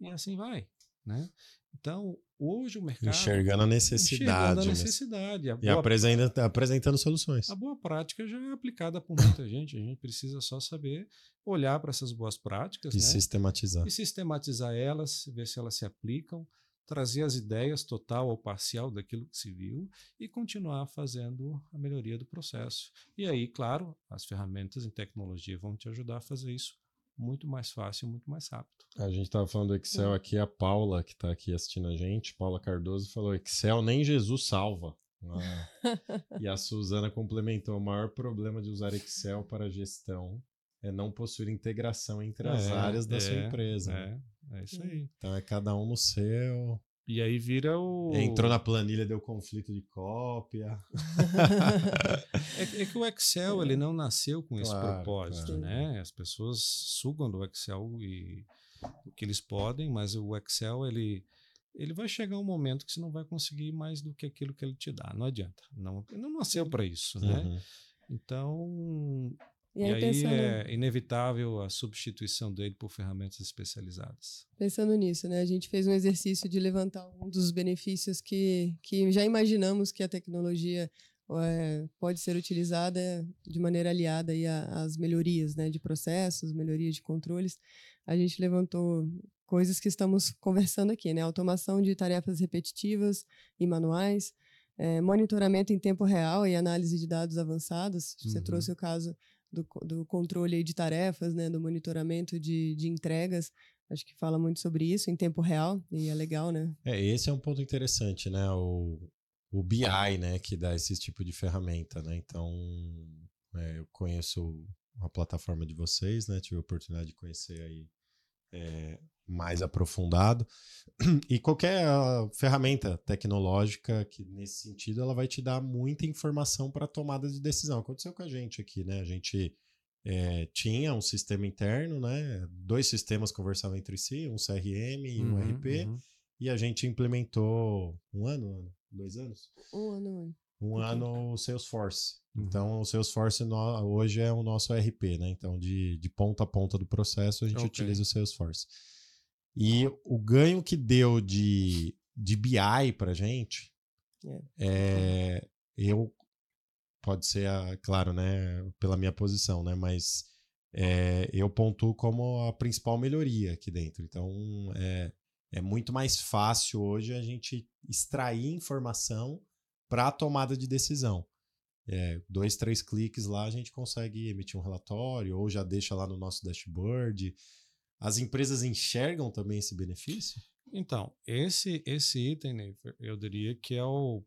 E assim vai, né? Então, hoje o mercado Enxergando a necessidade. enxergando a necessidade. A E boa, apresenta, apresentando soluções. a boa prática já é aplicada por muita gente. A gente precisa só saber olhar para essas boas práticas, E né? sistematizar. e sistematizar elas, ver se elas se aplicam, trazer as ideias total ou parcial daquilo que se viu e continuar fazendo a melhoria do processo. E aí, claro, as ferramentas em tecnologia vão te ajudar a fazer isso muito mais fácil, muito mais rápido. A gente tava falando do Excel aqui, a Paula, que tá aqui assistindo a gente, Paula Cardoso, falou: Excel nem Jesus salva. Ah. e a Suzana complementou: o maior problema de usar Excel para gestão é não possuir integração entre as É, áreas da sua é, empresa. né? É, é isso aí. Então é cada um no seu. E aí vira o. Entrou na planilha, deu conflito de cópia. É, é que o Excel ele não nasceu com esse Claro, propósito, claro. né? As pessoas sugam do Excel e o que eles podem, mas o Excel ele ele vai chegar um momento que você não vai conseguir mais do que aquilo que ele te dá. Não adianta. Não, ele não nasceu para isso, né? Uhum. Então, E e aí, aí, pensando, é inevitável a substituição dele por ferramentas especializadas. pensando nisso, né? A gente fez um exercício de levantar um dos benefícios que, que já imaginamos que a tecnologia é, pode ser utilizada de maneira aliada aí às melhorias né, de processos, melhorias de controles. A gente levantou coisas que estamos conversando aqui, né? Automação de tarefas repetitivas e manuais, é, monitoramento em tempo real e análise de dados avançados. Você Uhum. trouxe o caso do, do controle de tarefas, né? Do monitoramento de, de entregas. Acho que fala muito sobre isso em tempo real e é legal, né? É, esse é um ponto interessante, né? O, o BI, né? Que dá esse tipo de ferramenta, né? Então, é, eu conheço a plataforma de vocês, né? Tive a oportunidade de conhecer aí é, mais aprofundado. E qualquer ah, ferramenta tecnológica que, nesse sentido, ela vai te dar muita informação para tomada de decisão. Aconteceu com a gente aqui, né? A gente é, tinha um sistema interno, né? Dois sistemas conversavam entre si, um CRM e um Uhum, RP, uhum. e a gente implementou um ano, dois anos, Um ano. um Ok. ano o Salesforce. Uhum. Então, o Salesforce no- hoje é o nosso RP, né? Então, de, de ponta a ponta do processo, a gente Ok. utiliza o Salesforce. E o ganho que deu de, de BI pra gente, é, eu, pode ser, a- claro, né? Pela minha posição, né? Mas é, eu pontuo como a principal melhoria aqui dentro. Então, é, é muito mais fácil hoje a gente extrair informação para a tomada de decisão. É, dois, três cliques lá a gente consegue emitir um relatório ou já deixa lá no nosso dashboard. As empresas enxergam também esse benefício? Então, esse, esse item, Neifer, eu diria que é o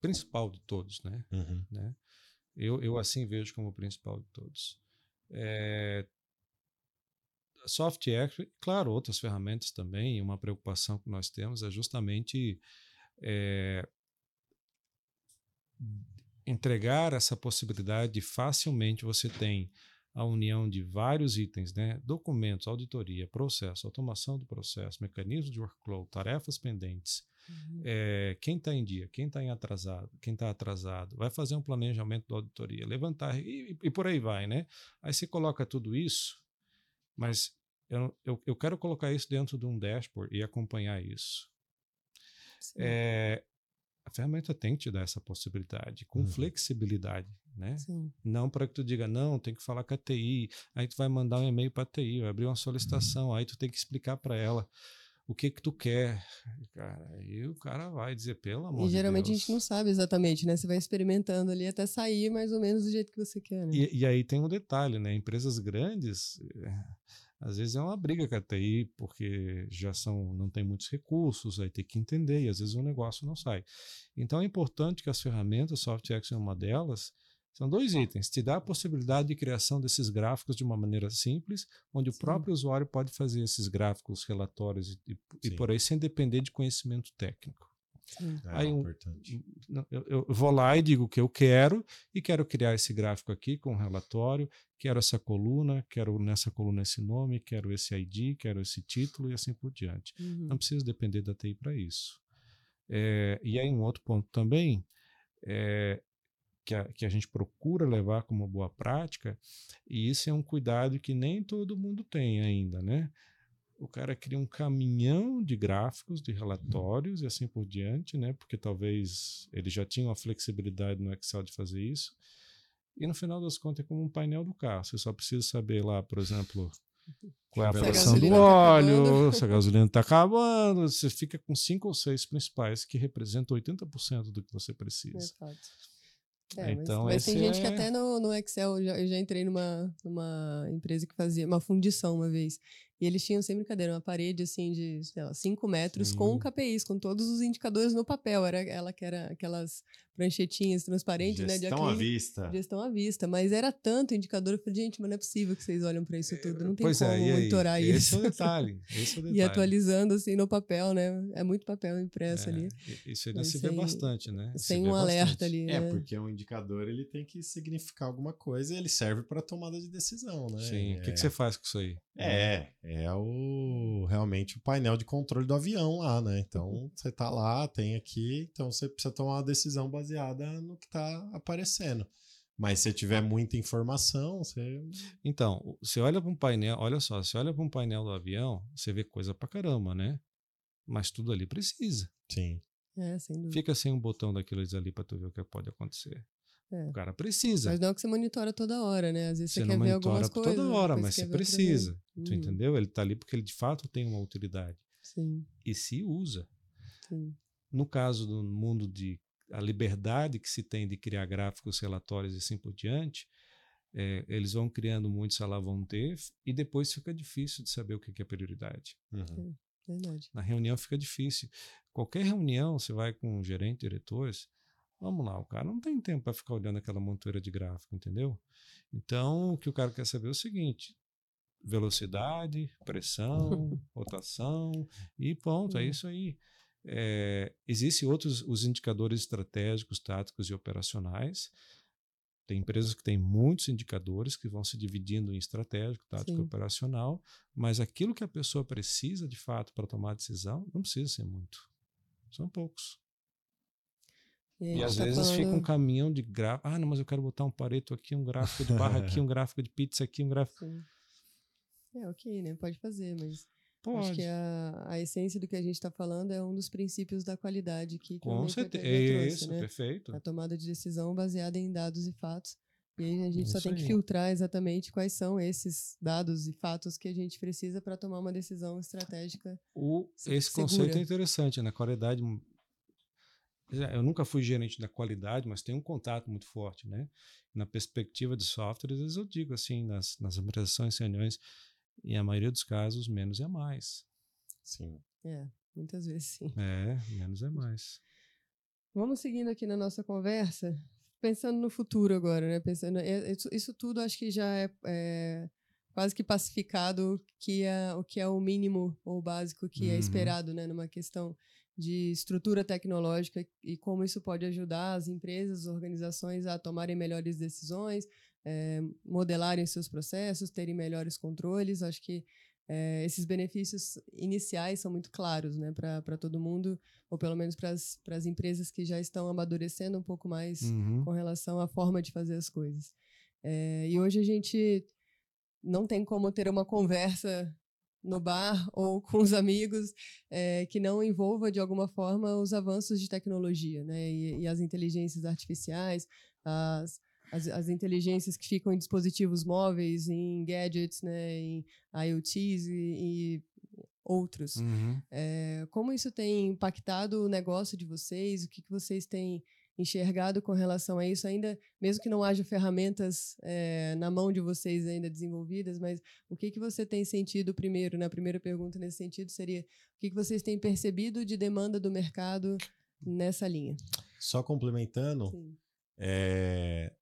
principal de todos, né? Uhum. né? Eu, eu assim vejo como o principal de todos. É, Software, claro, outras ferramentas também, uma preocupação que nós temos é justamente é, entregar essa possibilidade de facilmente você tem a união de vários itens, né? documentos, auditoria, processo, automação do processo, mecanismo de workflow, tarefas pendentes, Uhum. é, quem está em dia, quem está atrasado, quem está atrasado, vai fazer um planejamento da auditoria, levantar e, e por aí vai, né? Aí você coloca tudo isso, mas eu, eu, eu quero colocar isso dentro de um dashboard e acompanhar isso. Sim. É, a ferramenta tem que te dar essa possibilidade, com Uhum. flexibilidade, né? Sim. Não para que tu diga, não, tem que falar com a TI, aí tu vai mandar um e-mail para a TI, vai abrir uma solicitação, aí tu tem que explicar para ela o que que tu quer. Cara, aí o cara vai dizer, pelo amor E geralmente de a gente não sabe exatamente, né? Você vai experimentando ali até sair mais ou menos do jeito que você quer, né? E, e aí tem um detalhe, né? Empresas grandes, eh, às vezes é uma briga com a TI, porque já são, não tem muitos recursos, aí tem que entender, e às vezes o negócio não sai. Então é importante que as ferramentas, SoftX é uma delas, são dois itens. Te dá a possibilidade de criação desses gráficos de uma maneira simples, onde o Sim. próprio usuário pode fazer esses gráficos, relatórios e, e por aí sem depender de conhecimento técnico. Sim. É Aí um- importante. Eu, eu vou lá e digo o que eu quero e quero criar esse gráfico aqui com um relatório, quero essa coluna, quero nessa coluna esse nome, quero esse ID, quero esse título e assim por diante. Uhum. Não preciso depender da TI para isso. É, e aí um outro ponto também é, que, a, que a gente procura levar como boa prática, e isso é um cuidado que nem todo mundo tem ainda, né? O cara cria um caminhão de gráficos, de relatórios e assim por diante, né? Porque talvez ele já tinha uma flexibilidade no Excel de fazer isso. E no final das contas é como um painel do carro. Você só precisa saber lá, por exemplo, qual é a pressão do tá óleo, acabando. se a gasolina está acabando. Você fica com cinco ou seis principais que representam 80% do que você precisa. fato. É, Então, mas, mas tem gente que é- até no, no Excel, eu já, eu já entrei numa, numa empresa que fazia uma fundição uma vez. E eles tinham, sem brincadeira, uma parede assim de, sei lá, 5 metros com Sim. KPIs, com todos os indicadores no papel. Era ela que era aquelas pranchetinhas transparentes, né? De Gestão à acrílico. vista. Gestão à vista, mas era tanto indicador, eu falei, gente, mas não é possível que vocês olham para isso tudo, não tem pois como é, e aí? monitorar Esse isso. é o detalhe. Esse é o e detalhe. atualizando assim no papel, né? É muito papel impresso É, ali, e- Isso ainda Mas se vê sem- bastante, né? Se sem vê um alerta bastante. ali, É, né? porque o indicador ele tem que significar alguma coisa e ele serve para tomada de decisão, né? Sim. O que, É- que você faz com isso aí? É, é o realmente o painel de controle do avião lá, né? Então você tá lá, tem aqui, então você precisa tomar uma decisão baseada no que tá aparecendo. Mas se tiver muita informação, você. Então, você olha para um painel, olha só, você olha para um painel do avião, você vê coisa pra caramba, né? Mas tudo ali precisa. Sim. É, sem dúvida. Fica sem um botão daqueles ali para tu ver o que pode acontecer. É. O cara precisa. Mas não é que você monitora toda hora, né? Às vezes você, Você quer não ver monitora algumas coisas. toda hora, mas você precisa. Tu Uhum, entendeu? Ele tá ali porque ele de fato tem uma utilidade. Sim, E se usa. sim. No caso do mundo de a liberdade que se tem de criar gráficos, relatórios e assim por diante, é, eles vão criando muitos, lá vão ter, e depois fica difícil de saber o que é prioridade. Uhum. Verdade. Na reunião fica difícil. Qualquer reunião, você vai com um gerente, diretores, vamos lá, o cara não tem tempo para ficar olhando aquela montoeira de gráfico, entendeu? Então, o que o cara quer saber é o seguinte: velocidade, pressão, rotação e ponto, é Uhum. isso aí. É, Existem outros os indicadores estratégicos, táticos e operacionais. Tem empresas que têm muitos indicadores que vão se dividindo em estratégico, tático e operacional, mas aquilo que a pessoa precisa de fato para tomar decisão não precisa ser muito. São poucos. E, e às tá vezes falando... fica um caminhão de gráfico. Ah, não, mas eu quero botar um pareto aqui, um gráfico de barra aqui, um gráfico de pizza aqui, um gráfico. Sim. É, ok, né? Pode fazer, mas. Pode. Acho que a, a essência do que a gente está falando é um dos princípios da qualidade que, que Com certeza. É isso, né? perfeito. A tomada de decisão baseada em dados e fatos. E aí a gente isso só tem aí. que filtrar exatamente quais são esses dados e fatos que a gente precisa para tomar uma decisão estratégica. O, esse segura. conceito é interessante, na né? qualidade eu nunca fui gerente da qualidade, mas tenho um contato muito forte, né? Na perspectiva de software, às vezes eu digo assim, nas, nas apresentações, reuniões, em a maioria dos casos, menos é mais. Sim. É, muitas vezes sim. É, menos é mais. Vamos seguindo aqui na nossa conversa, pensando no futuro agora, né? Pensando, é, isso, isso tudo acho que já é, é, quase que pacificado que é, o que é o mínimo ou básico que é uhum. é esperado, né? Numa questão de estrutura tecnológica e como isso pode ajudar as empresas, as organizações a tomarem melhores decisões, é, modelarem seus processos, terem melhores controles. Acho que é, esses benefícios iniciais são muito claros né, para todo mundo, ou pelo menos para as empresas que já estão amadurecendo um pouco mais uhum. com relação à forma de fazer as coisas. É, e hoje a gente não tem como ter uma conversa no bar ou com os amigos é, que não envolva de alguma forma os avanços de tecnologia, né? E, e as inteligências artificiais, as, as, as, inteligências que ficam em dispositivos móveis, em gadgets, né? Em IoTs e, e outros. Uhum. É, como isso tem impactado o negócio de vocês? O que, que vocês têm enxergado com relação a isso, ainda mesmo que não haja ferramentas é, na mão de vocês ainda desenvolvidas, mas o que, que você tem sentido primeiro, na né? primeira pergunta nesse sentido seria, o que, que vocês têm percebido de demanda do mercado nessa linha? Só complementando, é,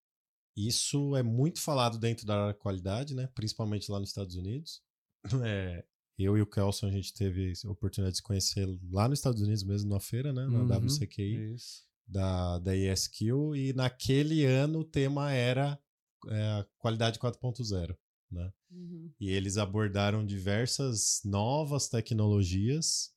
isso é muito falado dentro da qualidade, né? principalmente lá nos Estados Unidos. É, eu e o Kelson, a gente teve a oportunidade de se conhecer lá nos Estados Unidos mesmo, na feira, né? Na uhum, WCQI. Isso da, da ESQ, e naquele ano o tema era é, qualidade 4.0. Né? Uhum. E eles abordaram diversas novas tecnologias.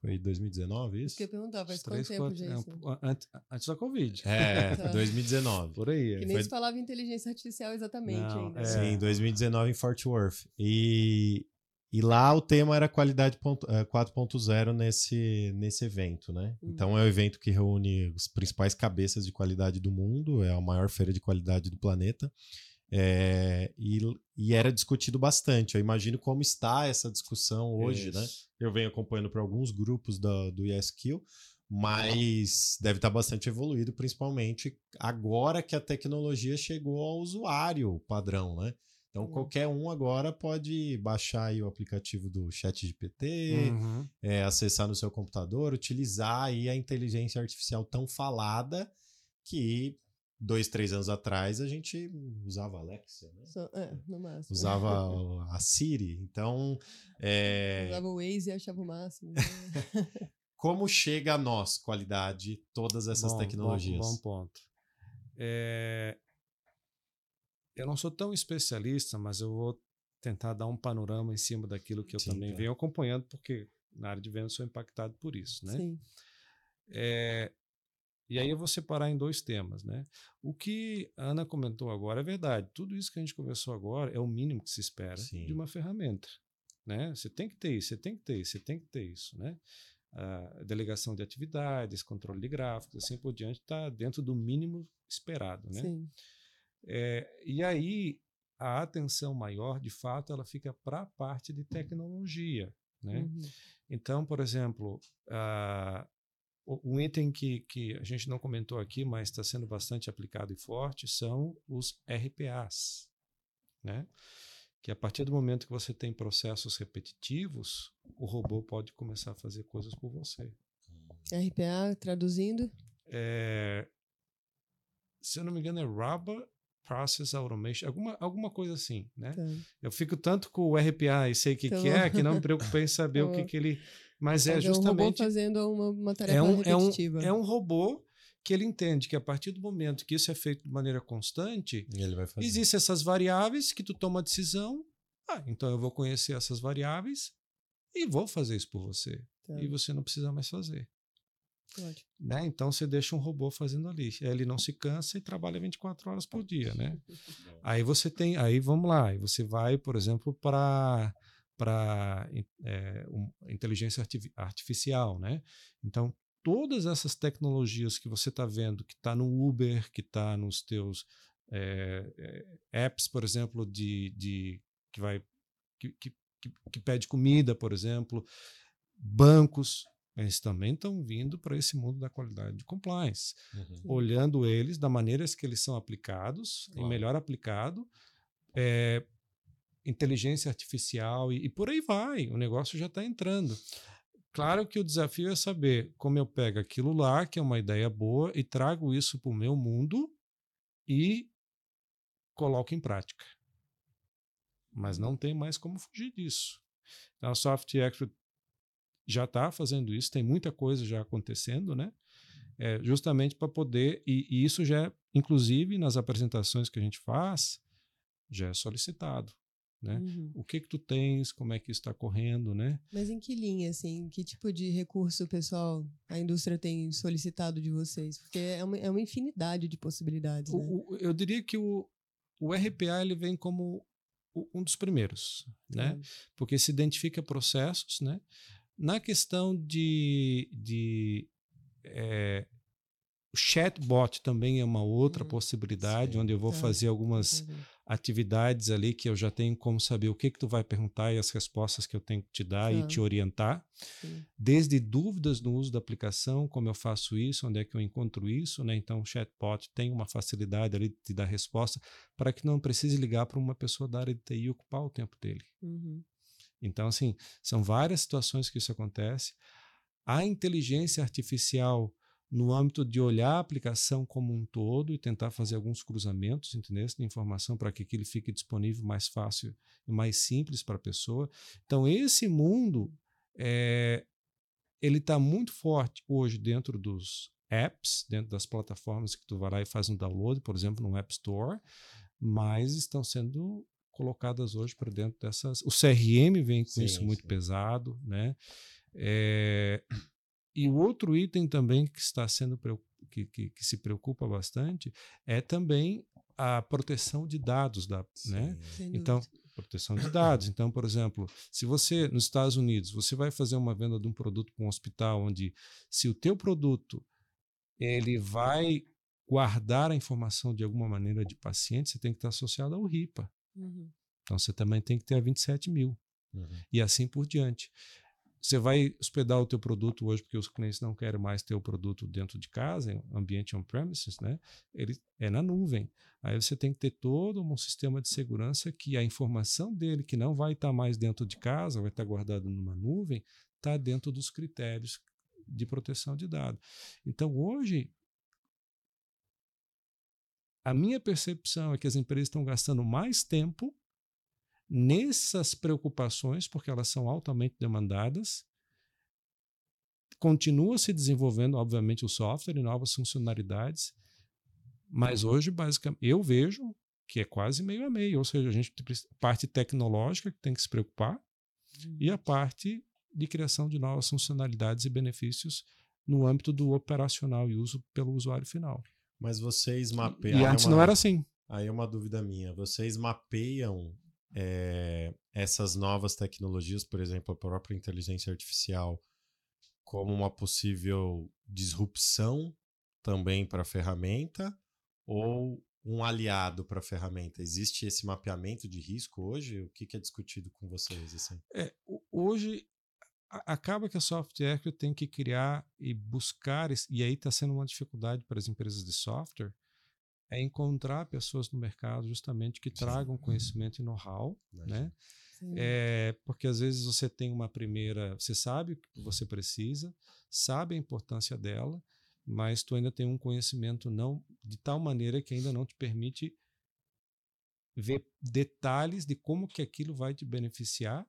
Foi 2019 isso? Porque eu perguntar, faz quanto tempo, quatro, é, antes, antes da Covid. É, 2019. Por aí. Que nem Foi... se falava inteligência artificial exatamente Não, ainda. É. Sim, 2019 em Fort Worth. E, e lá o tema era qualidade 4.0 eh, nesse, nesse evento, né? Uhum. Então é o evento que reúne os principais cabeças de qualidade do mundo, é a maior feira de qualidade do planeta. É, e, e, era discutido bastante. Eu imagino como está essa discussão hoje, né? Isso. né? Eu venho acompanhando para alguns grupos do, do ESQ, mas deve estar bastante evoluído, principalmente agora que a tecnologia chegou ao usuário padrão, né? Então, uhum. qualquer um agora pode baixar o aplicativo do ChatGPT, uhum. é, acessar no seu computador, utilizar aí a inteligência artificial tão falada que dois, três anos atrás a gente usava a Alexa, né? So, é, no máximo. Usava a Siri. Então. É... Usava o Waze e achava o máximo. Né? Como chega a nós, qualidade, todas essas bom, tecnologias? Bom, bom ponto. É, eu não sou tão especialista, mas eu vou tentar dar um panorama em cima daquilo que eu Sim, também tá. venho acompanhando, porque na área de vendas sou impactado por isso, né? Sim. É, e aí eu vou separar em dois temas, né? O que a Ana comentou agora é verdade. Tudo isso que a gente conversou agora é o mínimo que se espera Sim. de uma ferramenta, né? Você tem que ter isso, você tem que ter isso, você tem que ter isso, né? A delegação de atividades, controle de gráficos, assim por diante, está dentro do mínimo esperado, né? Sim. É, e aí a atenção maior, de fato, ela fica para a parte de tecnologia. Né? Uhum. Então, por exemplo, uh, um item que, que a gente não comentou aqui, mas está sendo bastante aplicado e forte, são os RPAs. Né? Que a partir do momento que você tem processos repetitivos, o robô pode começar a fazer coisas por você. RPA, traduzindo? É, se eu não me engano, é Rubber Process Automation, alguma, alguma coisa assim, né? Tá. Eu fico tanto com o RPA e sei o que, então... que é, que não me preocupei em saber o que, que ele... Mas é, é justamente... um robô fazendo uma, uma tarefa é um, repetitiva. É um, é um robô que ele entende que a partir do momento que isso é feito de maneira constante, Ele vai fazer. existem essas variáveis que tu toma a decisão. Ah, então eu vou conhecer essas variáveis e vou fazer isso por você. Tá. E você não precisa mais fazer. Ótimo. Né? Então você deixa um robô fazendo ali. Ele não se cansa e trabalha 24 horas por dia, né? Aí você tem, aí vamos lá, aí você vai, por exemplo, para para é, um, inteligência arti- artificial, né? Então todas essas tecnologias que você está vendo, que está no Uber, que está nos teus é, é, apps, por exemplo, de, de que vai que, que, que- pede comida, por exemplo, bancos, eles também estão vindo para esse mundo da qualidade de compliance Uhum. olhando eles da maneira que eles são aplicados, e Claro. melhor aplicado, é, inteligência artificial e, e por aí vai, o negócio já está entrando. Claro que o desafio é saber como eu pego aquilo lá, que é uma ideia boa, e trago isso para o meu mundo e coloco em prática. Mas não tem mais como fugir disso. Então, a Soft Expert já está fazendo isso, tem muita coisa já acontecendo, né? É, justamente para poder, e, e isso já, é, inclusive, nas apresentações que a gente faz, já é solicitado, né? Uhum. O que que tu tens, como é que está correndo, né? Mas em que linha, assim, que tipo de recurso pessoal a indústria tem solicitado de vocês? Porque é uma, é uma infinidade de possibilidades, né? O- eu diria que o, o RPA ele vem como o- um dos primeiros, né? Tá. Porque se identifica processos, né? Na questão de, de é, o chatbot também é uma outra Hum, possibilidade, sim, onde eu vou tá. fazer algumas Entendi. Atividades ali que eu já tenho como saber o que que tu vai perguntar e as respostas que eu tenho que te dar e Tá. te orientar. Sim. Desde dúvidas no uso da aplicação, como eu faço isso, onde é que eu encontro isso, né? Então o chatbot tem uma facilidade ali de te dar resposta para que não precise ligar para uma pessoa da área de TI e ocupar o tempo dele. Uhum. Então, assim, são várias situações que isso acontece. A inteligência artificial, no âmbito de olhar a aplicação como um todo e tentar fazer alguns cruzamentos, entendeu? De informação para que aquilo fique disponível mais fácil e mais simples para a pessoa. Então, esse mundo, é, ele está muito forte hoje dentro dos apps, dentro das plataformas que tu vai lá e faz um download, por exemplo, no App Store, mas estão sendo colocadas hoje para dentro dessas. O CRM vem com Sim, isso muito sim. pesado, né? É, E o outro item também que está sendo que, que, que se preocupa bastante é também a proteção de dados da, né? Sim. Sem Então, proteção de dados. Então, por exemplo, se você nos Estados Unidos, você vai fazer uma venda de um produto para um hospital onde se o teu produto ele vai guardar a informação de alguma maneira de paciente, você tem que estar associado ao RIPA. Uhum. Então, você também tem que ter a 27 mil Uhum. e assim por diante. Você vai hospedar o teu produto hoje porque os clientes não querem mais ter o produto dentro de casa, em ambiente on-premises, né? Ele é na nuvem. Aí você tem que ter todo um sistema de segurança que a informação dele, que não vai estar mais dentro de casa, vai estar guardada numa nuvem, está dentro dos critérios de proteção de dados. Então, hoje, a minha percepção é que as empresas estão gastando mais tempo nessas preocupações, porque elas são altamente demandadas. Continua se desenvolvendo, obviamente, o software e novas funcionalidades, mas hoje, basicamente, eu vejo que é quase meio a meio, ou seja, a gente tem a parte tecnológica que tem que se preocupar e a parte de criação de novas funcionalidades e benefícios no âmbito do operacional e uso pelo usuário final. Mas vocês mapeiam. E é antes uma- não era assim. Aí é uma dúvida minha. Vocês mapeiam eh, essas novas tecnologias, por exemplo, a própria inteligência artificial, como uma possível disrupção também para a ferramenta ou um aliado para a ferramenta? Existe esse mapeamento de risco hoje? O que, que é discutido com vocês? Assim? É, ho- hoje acaba que a software tem que criar e buscar, e aí está sendo uma dificuldade para as empresas de software, é encontrar pessoas no mercado justamente que tragam conhecimento e know-how, né? É, porque às vezes você tem uma primeira, você sabe o que você precisa, sabe a importância dela, mas tu ainda tem um conhecimento não de tal maneira que ainda não te permite ver detalhes de como que aquilo vai te beneficiar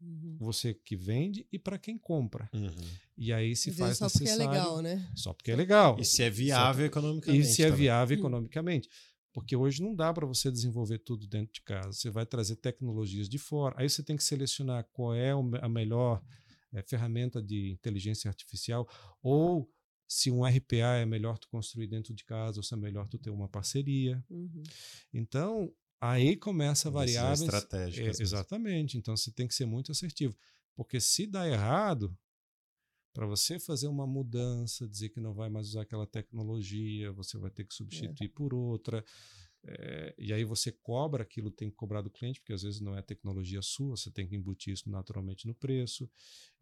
Uhum. Você que vende e para quem compra. Uhum. E aí se faz só necessário... porque é legal, né? Só porque é legal. E se é viável só... economicamente. E se é também. viável economicamente. Porque hoje não dá para você desenvolver tudo dentro de casa. Você vai trazer tecnologias de fora. Aí você tem que selecionar qual é a melhor é, ferramenta de inteligência artificial ou se um RPA é melhor tu construir dentro de casa ou se é melhor tu ter uma parceria. Uhum. Então, aí começa variáveis. Estratégicas. É, exatamente. Então, você tem que ser muito assertivo. Porque se dá errado, para você fazer uma mudança, dizer que não vai mais usar aquela tecnologia, você vai ter que substituir é. por outra. É, e aí você cobra aquilo, tem que cobrar do cliente, porque às vezes não é tecnologia sua, você tem que embutir isso naturalmente no preço.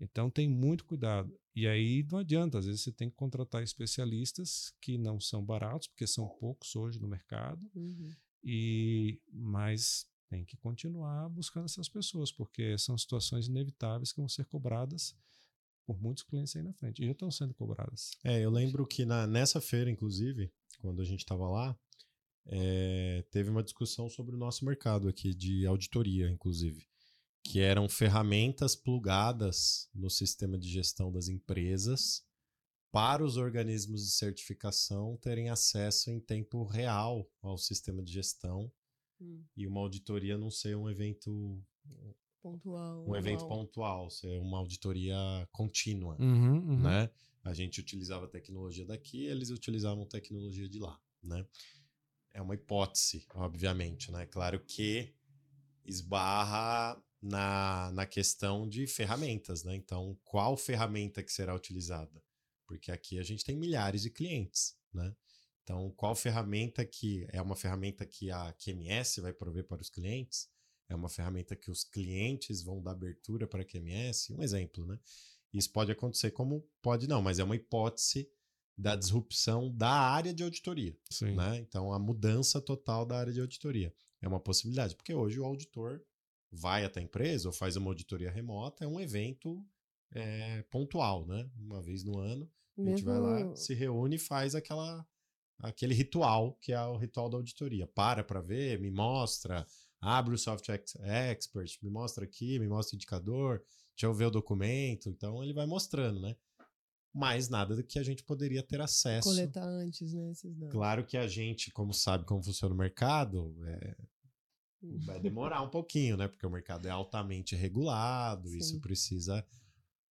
Então tem muito cuidado. E aí não adianta, às vezes você tem que contratar especialistas que não são baratos, porque são poucos hoje no mercado, uhum. E mas tem que continuar buscando essas pessoas, porque são situações inevitáveis que vão ser cobradas por muitos clientes aí na frente. E já estão sendo cobradas. É, eu lembro que na, nessa feira, inclusive, quando a gente estava lá, é, teve uma discussão sobre o nosso mercado aqui de auditoria, inclusive, que eram ferramentas plugadas no sistema de gestão das empresas para os organismos de certificação terem acesso em tempo real ao sistema de gestão hum. e uma auditoria não ser um evento pontual. Um evento pontual, ser uma auditoria contínua, uhum, uhum. né? A gente utilizava tecnologia daqui, eles utilizavam tecnologia de lá, né? É uma hipótese, obviamente, né? Claro que esbarra na, na questão de ferramentas, né? Então, qual ferramenta que será utilizada? Porque aqui a gente tem milhares de clientes, né? Então, qual ferramenta que é uma ferramenta que a QMS vai prover para os clientes? é uma ferramenta que os clientes vão dar abertura para a QMS, um exemplo, né? Isso pode acontecer como pode não, mas é uma hipótese da disrupção da área de auditoria, Sim. né? Então a mudança total da área de auditoria é uma possibilidade, porque hoje o auditor vai até a empresa ou faz uma auditoria remota, é um evento é, pontual, né? Uma vez no ano, Mesmo... a gente vai lá, se reúne e faz aquela aquele ritual que é o ritual da auditoria. Para para ver, me mostra, abre o Soft Expert, me mostra aqui, me mostra o indicador, deixa eu ver o documento. Então ele vai mostrando, né? Mas nada do que a gente poderia ter acesso. Coletar antes, né? Esses dados. Claro que a gente, como sabe como funciona o mercado, é, hum. vai demorar um pouquinho, né? Porque o mercado é altamente regulado, Sim. isso precisa.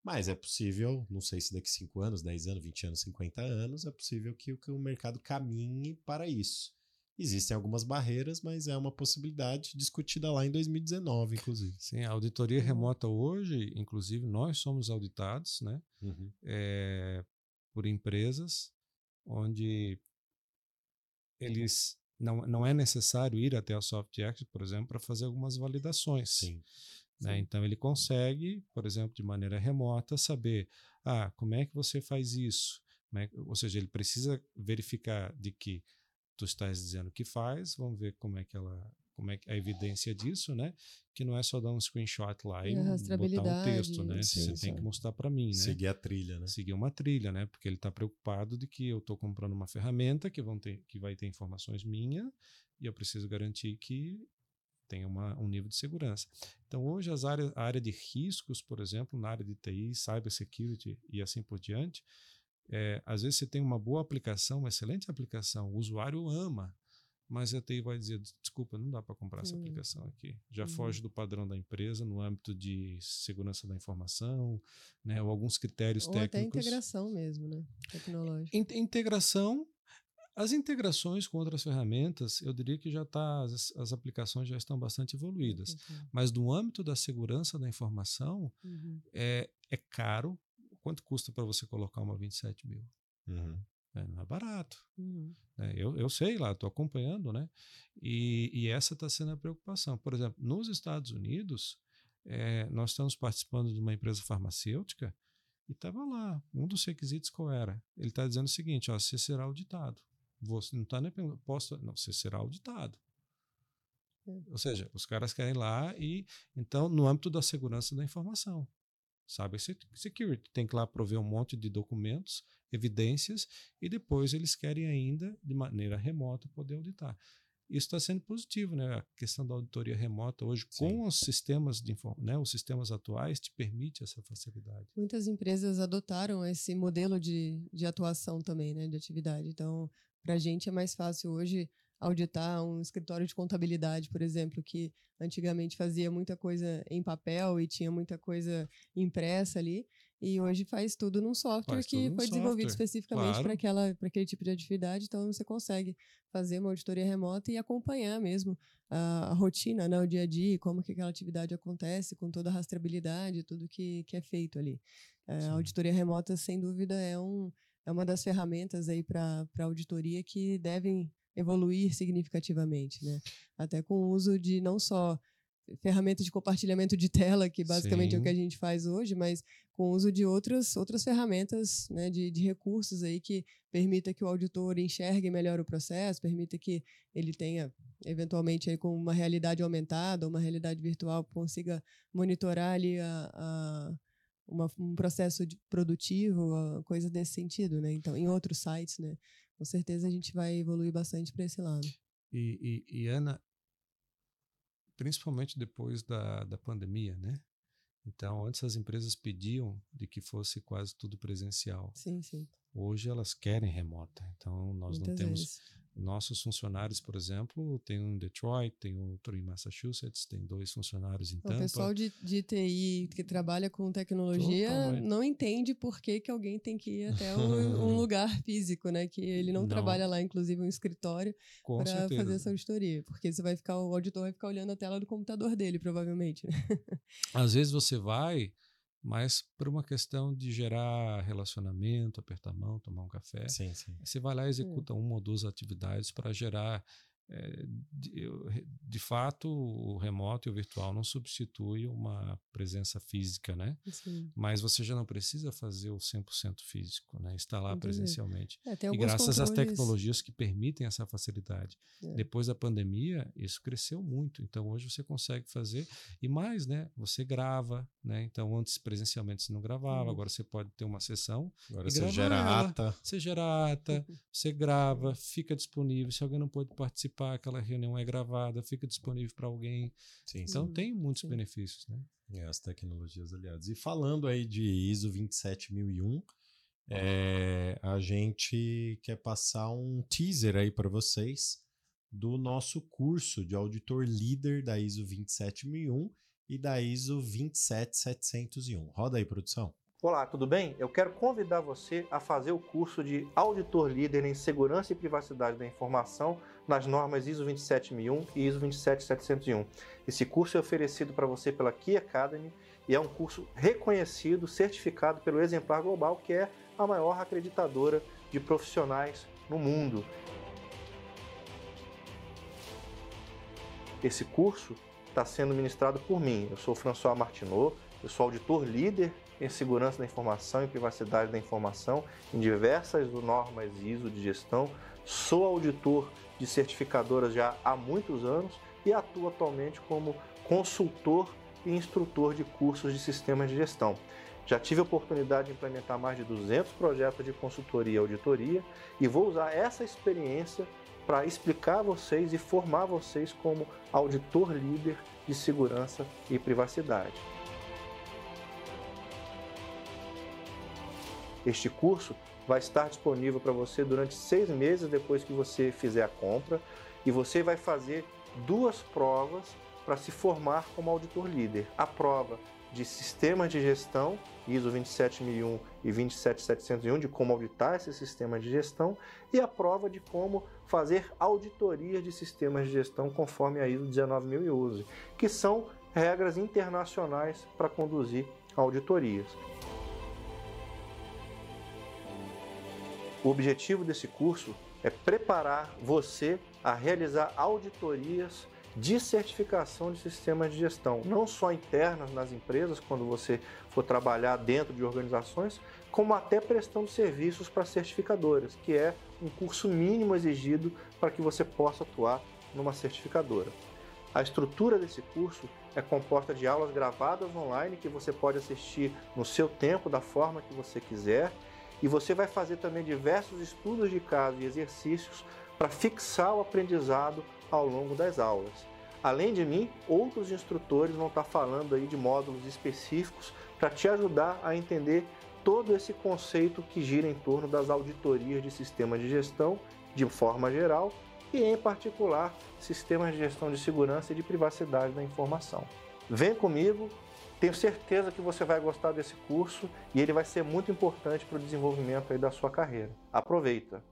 Mas é possível, não sei se daqui 5 anos, 10 anos, 20 anos, 50 anos, é possível que, que o mercado caminhe para isso. Existem algumas barreiras, mas é uma possibilidade discutida lá em 2019, inclusive. Sim, a auditoria uhum. remota hoje, inclusive, nós somos auditados né, uhum. é, por empresas onde eles não, não é necessário ir até a SoftX, por exemplo, para fazer algumas validações. Sim. Né? Então ele consegue, por exemplo, de maneira remota, saber ah, como é que você faz isso. É, ou seja, ele precisa verificar de que tu estás dizendo que faz, vamos ver como é que ela, como é que a evidência disso, né? Que não é só dar um screenshot lá e, e botar um texto, né? Sim, Você sim. tem que mostrar para mim, né? Seguir a trilha, né? Seguir uma trilha, né? Porque ele está preocupado de que eu estou comprando uma ferramenta que vão ter, que vai ter informações minhas e eu preciso garantir que tem uma, um nível de segurança. Então, hoje, as áreas, a área de riscos, por exemplo, na área de TI, cybersecurity e assim por diante, é, às vezes você tem uma boa aplicação, uma excelente aplicação, o usuário ama, mas a TI vai dizer: desculpa, não dá para comprar essa aplicação aqui. Já uhum. foge do padrão da empresa no âmbito de segurança da informação, né, ou alguns critérios ou técnicos. Até integração mesmo, né? Tecnológica. In integração. As integrações com outras ferramentas, eu diria que já está, as, as, aplicações já estão bastante evoluídas. Uhum. Mas no âmbito da segurança da informação, uhum. é, é caro, Quanto custa para você colocar uma 27 mil? Uhum. É, não é barato. Uhum. É, eu, eu sei lá, estou acompanhando, né? E, e essa está sendo a preocupação. Por exemplo, nos Estados Unidos, é, nós estamos participando de uma empresa farmacêutica e estava lá, um dos requisitos qual era? Ele está dizendo o seguinte: ó, você será auditado. Você não está nem posto, não, você será auditado. É. Ou seja, os caras querem lá e então no âmbito da segurança da informação. Cyber Security. Tem que lá prover um monte de documentos, evidências, e depois eles querem ainda, de maneira remota, poder auditar. isso está sendo positivo, né? A questão da auditoria remota hoje, Sim. com os sistemas de né, os sistemas atuais, te permite essa facilidade. Muitas empresas adotaram esse modelo de, de atuação também, né? De atividade. Então, para a gente é mais fácil hoje auditar um escritório de contabilidade, por exemplo, que antigamente fazia muita coisa em papel e tinha muita coisa impressa ali. E hoje faz tudo num software faz que foi desenvolvido software. especificamente claro. para aquele tipo de atividade. Então você consegue fazer uma auditoria remota e acompanhar mesmo a, a rotina, né, o dia a dia, como que aquela atividade acontece, com toda a rastreabilidade, tudo que, que é feito ali. É, a auditoria remota, sem dúvida, é, um, é uma das ferramentas aí para auditoria que devem evoluir significativamente, né? Até com o uso de não só ferramentas de compartilhamento de tela, que basicamente Sim. é o que a gente faz hoje, mas com o uso de outras, outras ferramentas né, de, de recursos aí que permita que o auditor enxergue melhor o processo, permita que ele tenha, eventualmente, aí, com uma realidade aumentada, uma realidade virtual, consiga monitorar ali a, a uma, um processo produtivo, coisa desse sentido, né? Então, em outros sites, né? Com certeza a gente vai evoluir bastante para esse lado. E, e, e Ana, principalmente depois da, da pandemia, né? Então, antes as empresas pediam de que fosse quase tudo presencial. Sim, sim. Hoje elas querem remota. Então, nós Muitas não temos vezes. Nossos funcionários, por exemplo, tem um em Detroit, tem outro em Massachusetts, tem dois funcionários em Tampa. O pessoal de, de TI que trabalha com tecnologia Totalmente. não entende por que, que alguém tem que ir até um, um lugar físico, né? Que ele não, não. trabalha lá, inclusive, um escritório para fazer essa auditoria. Porque você vai ficar, o auditor vai ficar olhando a tela do computador dele, provavelmente. Né? Às vezes você vai mas por uma questão de gerar relacionamento, apertar a mão, tomar um café. Sim, sim. Você vai lá e executa hum. uma ou duas atividades para gerar de, de, fato, o remoto e o virtual não substitui uma presença física, né? Sim. Mas você já não precisa fazer o 100% físico, né? Estar lá Entendi. presencialmente. É, e graças às tecnologias que permitem essa facilidade. É. Depois da pandemia, isso cresceu muito. Então, hoje você consegue fazer. E mais, né? Você grava, né? Então, antes presencialmente você não gravava, hum. agora você pode ter uma sessão. Agora você gera ela. ata. Você gera ata, você grava, fica disponível. Se alguém não pode participar, participar, aquela reunião é gravada, fica disponível para alguém. Sim, então sim. tem muitos sim. benefícios, né? É, as tecnologias aliadas. E falando aí de ISO 27001, é, a gente quer passar um teaser aí para vocês do nosso curso de auditor líder da ISO 27001 e da ISO 27701. Roda aí, produção. Olá, tudo bem? Eu quero convidar você a fazer o curso de Auditor Líder em Segurança e Privacidade da Informação nas normas ISO 27001 e ISO 27701. Esse curso é oferecido para você pela Key Academy e é um curso reconhecido, certificado pelo Exemplar Global, que é a maior acreditadora de profissionais no mundo. Esse curso está sendo ministrado por mim. Eu sou François Martinot, eu sou auditor líder em segurança da informação e privacidade da informação em diversas normas ISO de gestão. Sou auditor de certificadoras já há muitos anos e atuo atualmente como consultor e instrutor de cursos de sistemas de gestão. Já tive a oportunidade de implementar mais de 200 projetos de consultoria e auditoria e vou usar essa experiência para explicar a vocês e formar vocês como auditor líder de segurança e privacidade. Este curso vai estar disponível para você durante seis meses depois que você fizer a compra e você vai fazer duas provas para se formar como auditor líder. A prova de sistemas de gestão, ISO 27001 e 27701, de como auditar esse sistema de gestão, e a prova de como fazer auditoria de sistemas de gestão conforme a ISO 19011, que são regras internacionais para conduzir auditorias. O objetivo desse curso é preparar você a realizar auditorias de certificação de sistemas de gestão, não só internas nas empresas, quando você for trabalhar dentro de organizações, como até prestando serviços para certificadoras, que é um curso mínimo exigido para que você possa atuar numa certificadora. A estrutura desse curso é composta de aulas gravadas online que você pode assistir no seu tempo, da forma que você quiser e você vai fazer também diversos estudos de caso e exercícios para fixar o aprendizado ao longo das aulas. Além de mim, outros instrutores vão estar falando aí de módulos específicos para te ajudar a entender todo esse conceito que gira em torno das auditorias de sistemas de gestão de forma geral e, em particular, sistemas de gestão de segurança e de privacidade da informação. Vem comigo, tenho certeza que você vai gostar desse curso e ele vai ser muito importante para o desenvolvimento aí da sua carreira. Aproveita!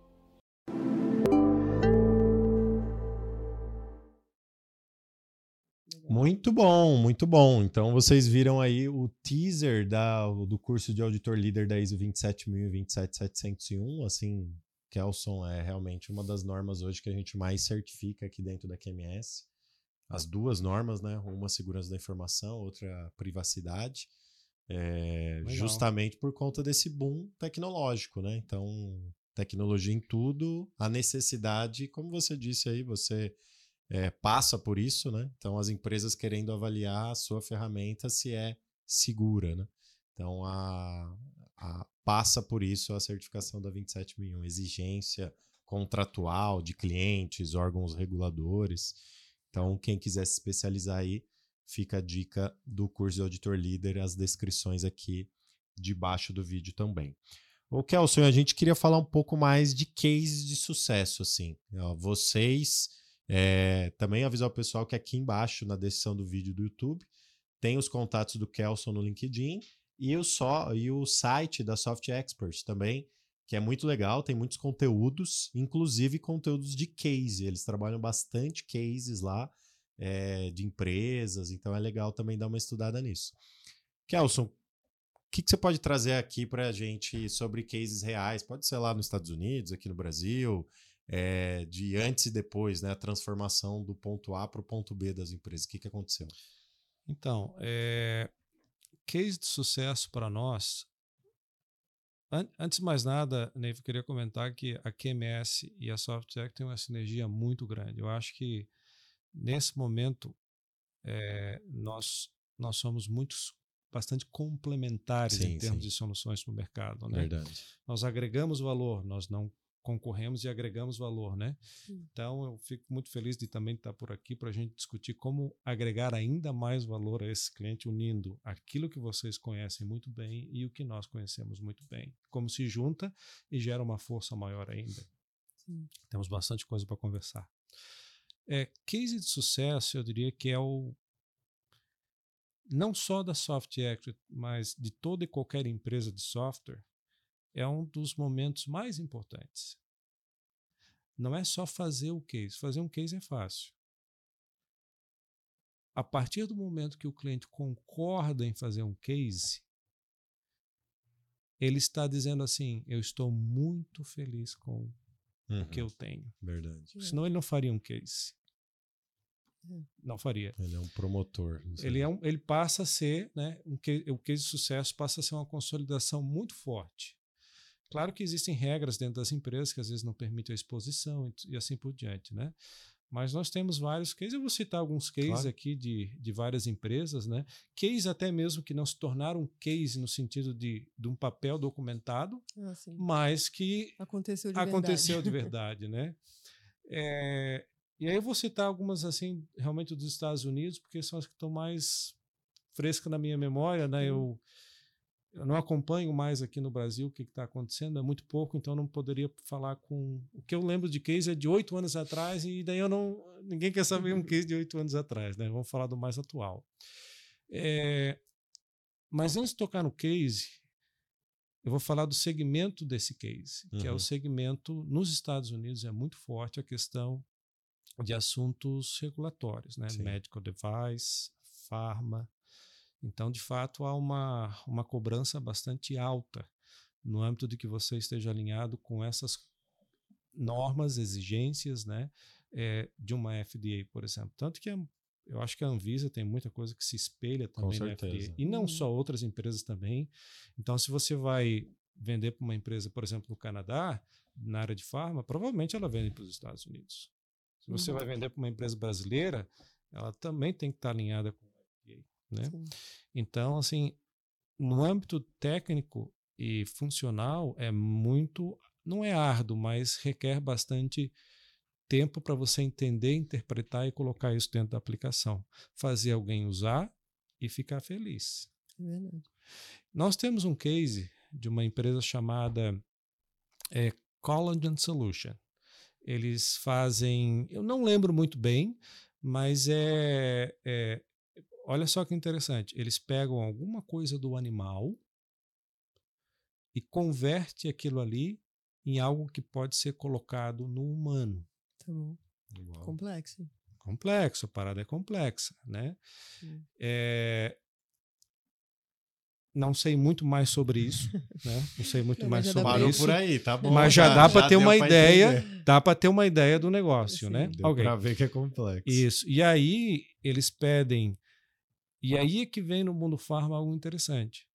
Muito bom, muito bom. Então vocês viram aí o teaser da, do curso de auditor líder da ISO 27000 e 27701. Assim, Kelson é realmente uma das normas hoje que a gente mais certifica aqui dentro da QMS. As duas normas, né? Uma segurança da informação, outra privacidade. É, justamente por conta desse boom tecnológico, né? Então, tecnologia em tudo, a necessidade, como você disse aí, você é, passa por isso, né? Então, as empresas querendo avaliar a sua ferramenta se é segura, né? Então, a, a, passa por isso a certificação da 27001, exigência contratual de clientes, órgãos reguladores. Então, quem quiser se especializar aí, fica a dica do curso de auditor líder, as descrições aqui debaixo do vídeo também. O Kelson, a gente queria falar um pouco mais de cases de sucesso, assim. Vocês é, também avisar o pessoal que aqui embaixo, na descrição do vídeo do YouTube, tem os contatos do Kelson no LinkedIn e o, só, e o site da Soft Expert também, que é muito legal, tem muitos conteúdos, inclusive conteúdos de case. Eles trabalham bastante cases lá é, de empresas, então é legal também dar uma estudada nisso. Kelson, o que, que você pode trazer aqui para a gente sobre cases reais? Pode ser lá nos Estados Unidos, aqui no Brasil, é, de antes e depois, né? A transformação do ponto A para o ponto B das empresas. O que, que aconteceu? Então, é, case de sucesso para nós. An antes de mais nada, Neiva, eu queria comentar que a QMS e a SoftTech têm uma sinergia muito grande. Eu acho que nesse momento é, nós, nós somos muitos bastante complementares sim, em termos sim. de soluções para o mercado. Né? Verdade. Nós agregamos valor, nós não concorremos e agregamos valor, né? Então eu fico muito feliz de também estar por aqui para a gente discutir como agregar ainda mais valor a esse cliente, unindo aquilo que vocês conhecem muito bem e o que nós conhecemos muito bem, como se junta e gera uma força maior ainda. Sim. Temos bastante coisa para conversar. É, case de sucesso, eu diria que é o não só da Soft Act, mas de toda e qualquer empresa de software, é um dos momentos mais importantes. Não é só fazer o case. Fazer um case é fácil. A partir do momento que o cliente concorda em fazer um case, ele está dizendo assim: eu estou muito feliz com uhum. o que eu tenho. Verdade. Senão ele não faria um case. É. Não faria. Ele é um promotor. Ele, é um, ele passa a ser, né, um case, o case de sucesso passa a ser uma consolidação muito forte. Claro que existem regras dentro das empresas que às vezes não permitem a exposição e, assim por diante, né? Mas nós temos vários cases, eu vou citar alguns cases claro. aqui de, de várias empresas, né? Cases até mesmo que não se tornaram case no sentido de, de um papel documentado, ah, mas que aconteceu de aconteceu verdade, de verdade né? É, e aí eu vou citar algumas assim, realmente dos Estados Unidos, porque são as que estão mais frescas na minha memória, né? Eu eu não acompanho mais aqui no Brasil o que está acontecendo, é muito pouco, então não poderia falar com. O que eu lembro de case é de oito anos atrás, e daí eu não. Ninguém quer saber um case de oito anos atrás, né? Vamos falar do mais atual. É, mas antes de tocar no case, eu vou falar do segmento desse case, que uhum. é o uhum. segmento nos Estados Unidos, é muito forte a questão de assuntos regulatórios, né? Sim. Medical device, pharma, então, de fato, há uma, uma cobrança bastante alta no âmbito de que você esteja alinhado com essas normas, exigências né, é, de uma FDA, por exemplo. Tanto que a, eu acho que a Anvisa tem muita coisa que se espelha também na FDA. E não uhum. só outras empresas também. Então, se você vai vender para uma empresa, por exemplo, no Canadá, na área de farma, provavelmente ela vende para os Estados Unidos. Se você uhum. vai vender para uma empresa brasileira, ela também tem que estar alinhada com né? Então, assim, no âmbito técnico e funcional é muito, não é árduo, mas requer bastante tempo para você entender, interpretar e colocar isso dentro da aplicação. Fazer alguém usar e ficar feliz. É verdade. Nós temos um case de uma empresa chamada é, Collagen Solution. Eles fazem, eu não lembro muito bem, mas é, é olha só que interessante. Eles pegam alguma coisa do animal e converte aquilo ali em algo que pode ser colocado no humano. Tá bom. Complexo. Complexo, a parada é complexa, né? É, não sei muito mais sobre isso, né? Não sei muito Não, mais já sobre Parou isso. por aí, tá bom. Mas já tá, dá para ter uma ideia, entender. dá para ter uma ideia do negócio, Sim. né? Deu Ok. pra ver que é complexo. Isso. E aí eles pedem. E aí é que vem no mundo farma algo interessante.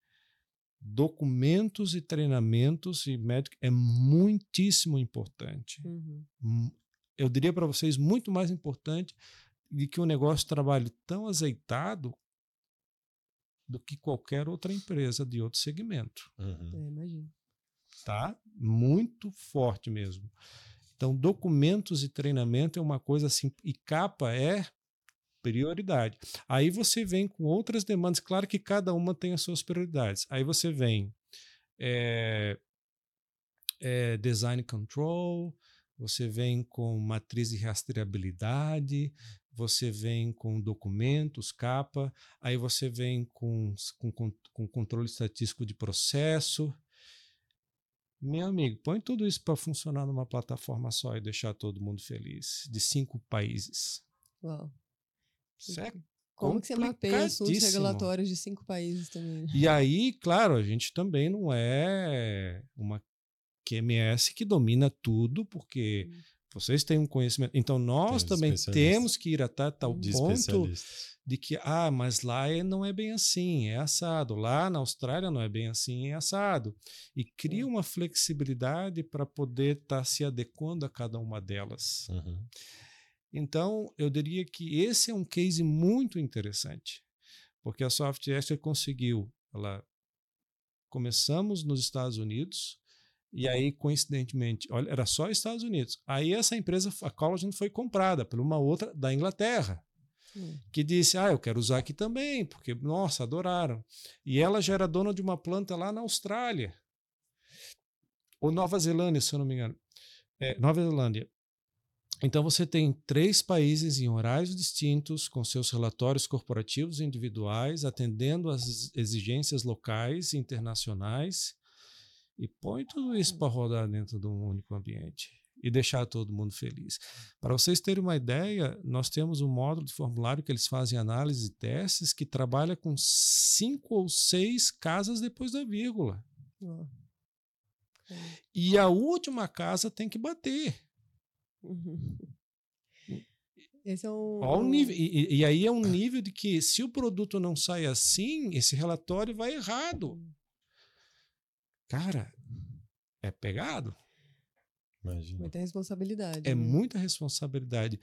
Documentos e treinamentos e médico é muitíssimo importante. Uhum. Hum, Eu diria para vocês muito mais importante de que o negócio trabalhe tão azeitado do que qualquer outra empresa de outro segmento Uhum. É, imagino. tá? Muito forte mesmo. Então, documentos e treinamento é uma coisa assim, e capa é prioridade. Aí você vem com outras demandas, claro que cada uma tem as suas prioridades. Aí você vem é, é, design control, você vem com matriz de rastreabilidade, você vem com documentos, capa, aí você vem com, com, com, controle estatístico de processo, meu amigo, põe tudo isso para funcionar numa plataforma só e deixar todo mundo feliz, de cinco países. Uau. Isso é Como que você mapeia assuntos complicadíssimo. regulatórios de cinco países também? né? E aí, claro, a gente também não é uma QMS que domina tudo, porque Hum. vocês têm um conhecimento. Então, nós Tem os também temos que ir até tal De ponto de que, ah, mas lá é- não é bem assim, é assado. Lá na Austrália não é bem assim, é assado. E cria uma flexibilidade para poder estar se adequando a cada uma delas. Uhum. Então, eu diria que esse é um case muito interessante, porque a Software conseguiu, ela começamos nos Estados Unidos e aí coincidentemente, olha, era só Estados Unidos. Aí essa empresa, a Collagen foi comprada por uma outra da Inglaterra, Hum. que disse: "Ah, eu quero usar aqui também, porque nossa, adoraram". E ela já era dona de uma planta lá na Austrália. Ou Nova Zelândia, se eu não me engano. É, Nova Zelândia. Então você tem três países em horários distintos, com seus relatórios corporativos e individuais, atendendo às exigências locais e internacionais, e põe tudo isso para rodar dentro de um único ambiente e deixar todo mundo feliz. Para vocês terem uma ideia, nós temos um módulo de formulário que eles fazem análise e testes que trabalha com cinco ou seis casas depois da vírgula. E a última casa tem que bater. Uhum. Esse é um. Um- nível, e, e- e aí é um nível de que se o produto não sai assim, esse relatório vai errado. Cara, é pegado. Imagina. Muita responsabilidade. É né? muita responsabilidade.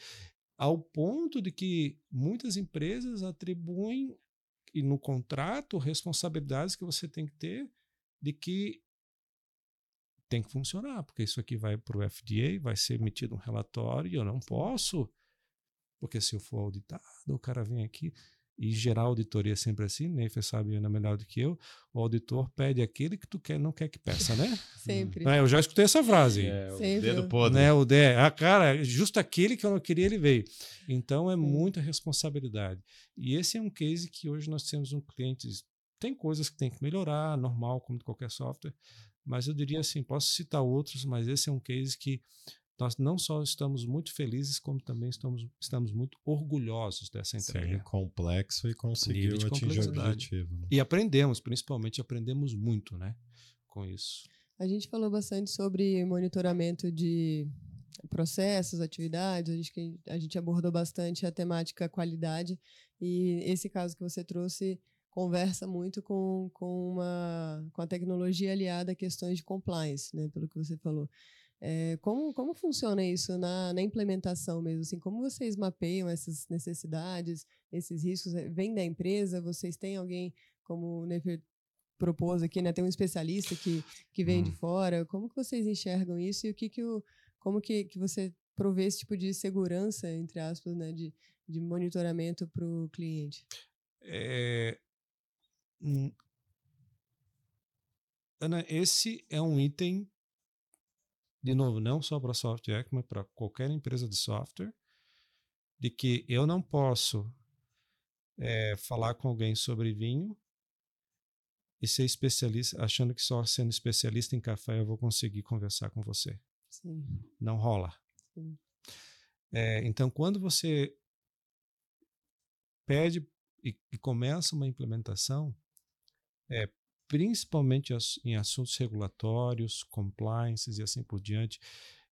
Ao ponto de que muitas empresas atribuem e no contrato responsabilidades que você tem que ter de que tem que funcionar, porque isso aqui vai para o FDA, vai ser emitido um relatório e eu não posso, porque se eu for auditado, o cara vem aqui e geral auditoria é sempre assim, Neifer sabe ainda melhor do que eu, o auditor pede aquele que tu quer, não quer que peça, né? Sempre. É, eu já escutei essa frase. É, o Sempre. dedo podre. Né, o de, ah, cara, justo aquele que eu não queria, ele veio. Então é Sim. muita responsabilidade. E esse é um case que hoje nós temos um cliente. Tem coisas que tem que melhorar, normal, como qualquer software, mas eu diria assim: posso citar outros, mas esse é um case que nós não só estamos muito felizes, como também estamos, estamos muito orgulhosos dessa entrega. Sim, complexo e conseguiu atingir o objetivo. né? E aprendemos, principalmente aprendemos muito né, com isso. A gente falou bastante sobre monitoramento de processos, atividades, a gente, a gente abordou bastante a temática qualidade e esse caso que você trouxe conversa muito com, com, uma, com a tecnologia aliada a questões de compliance, né, pelo que você falou. É, como, como funciona isso na, na implementação mesmo? Assim, como vocês mapeiam essas necessidades, esses riscos? É, Vem da empresa? Vocês têm alguém, como o Nefer propôs aqui, né? Tem um especialista que, que vem de Hum. fora. Como que vocês enxergam isso e o que que o, como que, que você prover esse tipo de segurança, entre aspas, né, de, de monitoramento para o cliente? É, Ana, esse é um item, de novo, não só para a SoftJack, mas para qualquer empresa de software, de que eu não posso é, falar com alguém sobre vinho e ser especialista, achando que só sendo especialista em café eu vou conseguir conversar com você. Sim. Não rola. É, então, quando você pede e, e começa uma implementação, é, principalmente em assuntos regulatórios, compliances e assim por diante,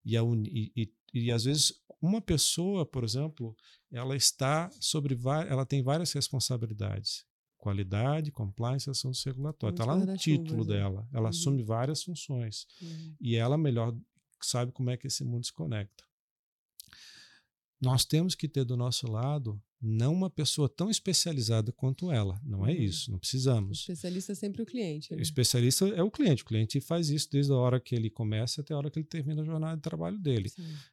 e, a, e, e, e às vezes uma pessoa, por exemplo, ela está sobre ela tem várias responsabilidades qualidade, compliance assuntos regulatórios. Está lá no título né? dela. Ela uhum. assume várias funções. Uhum. E ela melhor sabe como é que esse mundo se conecta. Nós temos que ter do nosso lado não uma pessoa tão especializada quanto ela. Não é uhum. isso, não precisamos. O especialista é sempre o cliente. Né? O especialista é o cliente. O cliente faz isso desde a hora que ele começa até a hora que ele termina a jornada de trabalho dele.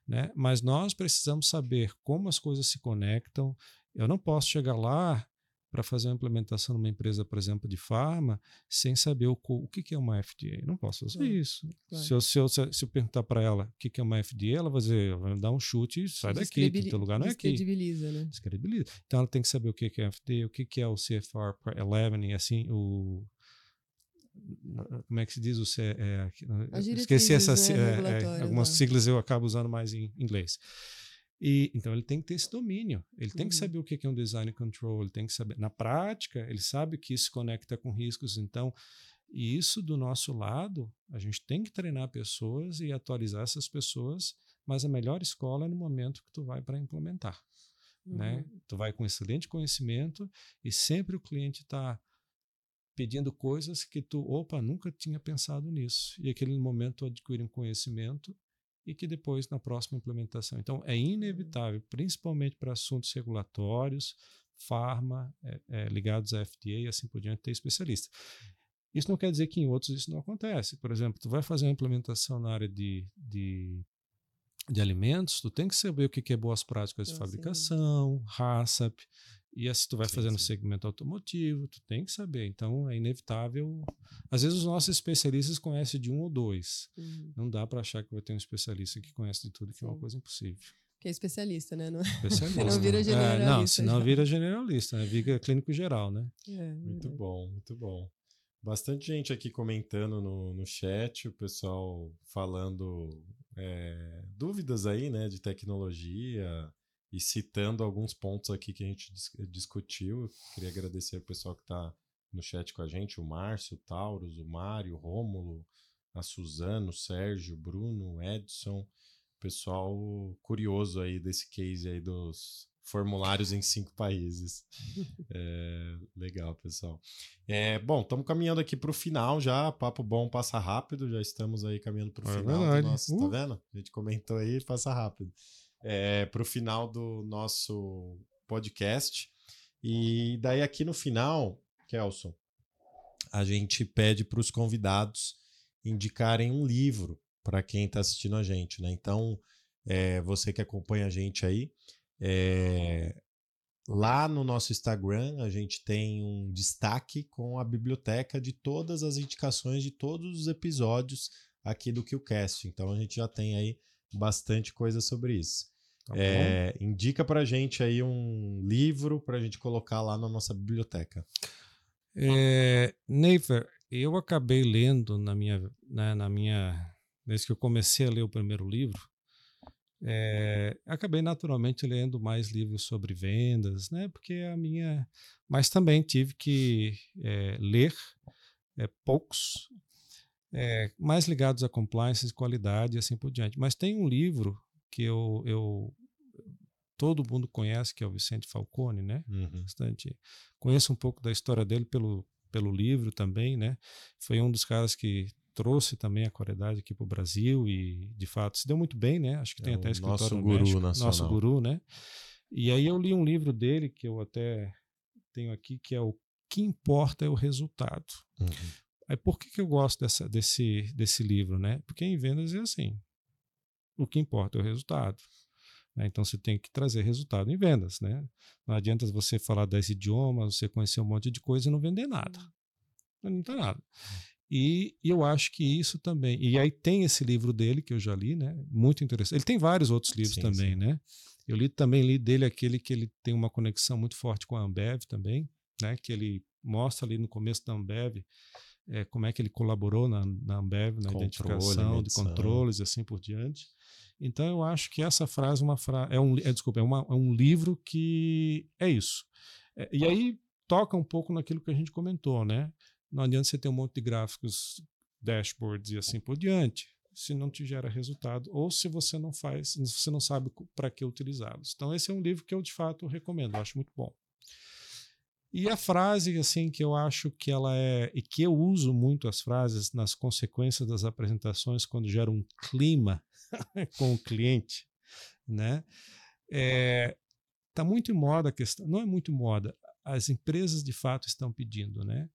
Né? Mas nós precisamos saber como as coisas se conectam. Eu não posso chegar lá para fazer uma implementação numa empresa, por exemplo, de farma, sem saber o, o que, que é uma FDA. não posso fazer claro, isso. Claro. Se, eu, se, eu, se eu perguntar para ela o que, que é uma FDA, ela vai dizer, vai dar um chute e sai daqui, o teu lugar não é aqui. Descredibiliza, né? Descredibiliza. Então ela tem que saber o que, que é FDA, o que, que é o CFR 11 e assim, o como é que se diz o C, é, esqueci essas né, é, é, algumas né? siglas eu acabo usando mais em inglês e então ele tem que ter esse domínio, ele uhum. tem que uhum. saber o que é um design control, ele tem que saber. Na prática, ele sabe que isso conecta com riscos, então e isso do nosso lado, a gente tem que treinar pessoas e atualizar essas pessoas, mas a melhor escola é no momento que tu vai para implementar. Né? Uhum. Né? Tu vai com excelente conhecimento e sempre o cliente está pedindo coisas que tu, opa, nunca tinha pensado nisso. E aquele momento tu adquire um conhecimento e que depois na próxima implementação. Então, é inevitável, principalmente para assuntos regulatórios, farma, é, é, ligados à FDA e assim por diante, ter especialista. Isso não quer dizer que em outros isso não acontece. Por exemplo, tu vai fazer uma implementação na área de, de, de alimentos, tu tem que saber o que é boas práticas de fabricação, HACCP, e se tu vai sim, fazer no segmento automotivo, tu tem que saber. Então é inevitável. Às vezes os nossos especialistas conhecem de um ou dois. Uhum. Não dá para achar que vai ter um especialista que conhece de tudo, que sim. é uma coisa impossível. Que é especialista, né? Não, especialista. não vira generalista. É, não, senão vira generalista, né? vira clínico geral, né? É, muito é. bom, muito bom. Bastante gente aqui comentando no, no chat, o pessoal falando é, dúvidas aí, né, de tecnologia, e citando alguns pontos aqui que a gente dis discutiu. Queria agradecer ao pessoal que está no chat com a gente, o Márcio, o Taurus, o Mário, o Rômulo, a Suzano, o Sérgio, o Bruno, o Edson, pessoal curioso aí desse case aí dos formulários em cinco países. É, legal, pessoal. É, bom, estamos caminhando aqui para o final já. Papo bom passa rápido. Já estamos aí caminhando para o é final verdade. do nosso. Tá uh. Tá vendo? A gente comentou aí, passa rápido é, para o final do nosso podcast. E daí aqui no final, Kelson, a gente pede para os convidados indicarem um livro para quem está assistindo a gente, né? Então, é, você que acompanha a gente aí, é, lá no nosso Instagram a gente tem um destaque com a biblioteca de todas as indicações de todos os episódios aqui do QCast. Então a gente já tem aí bastante coisa sobre isso. Tá é, indica pra gente aí um livro pra gente colocar lá na nossa biblioteca. É, Neifer, eu acabei lendo na minha, né, na minha. Desde que eu comecei a ler o primeiro livro, é, acabei naturalmente lendo mais livros sobre vendas, né? Porque a minha. Mas também tive que é, ler é, poucos, é, mais ligados a compliance, qualidade e assim por diante. Mas tem um livro que eu, eu todo mundo conhece, que é o Vicente Falcone, né? Uhum. Bastante. Conheço um pouco da história dele pelo, pelo livro também, né? Foi um dos caras que trouxe também a qualidade aqui para o Brasil e, de fato, se deu muito bem, né? Acho que é tem até escritório nosso no guru México, nacional. nosso guru, né? E aí eu li um livro dele que eu até tenho aqui, que é o que importa é o resultado. Uhum. Aí por que, que eu gosto dessa, desse, desse livro, né? Porque em vendas é assim o que importa é o resultado. Né? Então você tem que trazer resultado em vendas. Né? Não adianta você falar 10 idiomas, você conhecer um monte de coisa e não vender nada. Não, não tem nada. E, e, eu acho que isso também. E aí tem esse livro dele que eu já li, né? Muito interessante. Ele tem vários outros livros sim, também, sim. né? Eu li também li dele aquele que ele tem uma conexão muito forte com a Ambev também, né? Que ele mostra ali no começo da Ambev é, como é que ele colaborou na, na Ambev, na Controle, identificação medição. de controles e assim por diante. Então eu acho que essa frase uma fra é um é, desculpa é, uma, é um livro que é isso. É, e aí toca um pouco naquilo que a gente comentou, né? Não adianta você ter um monte de gráficos, dashboards e assim por diante, se não te gera resultado ou se você não faz, se você não sabe para que utilizá-los. Então esse é um livro que eu de fato recomendo, acho muito bom. E a frase assim que eu acho que ela é e que eu uso muito as frases nas consequências das apresentações quando gera um clima com o cliente, né? É, tá muito em moda a questão, não é muito moda. As empresas de fato estão pedindo, né?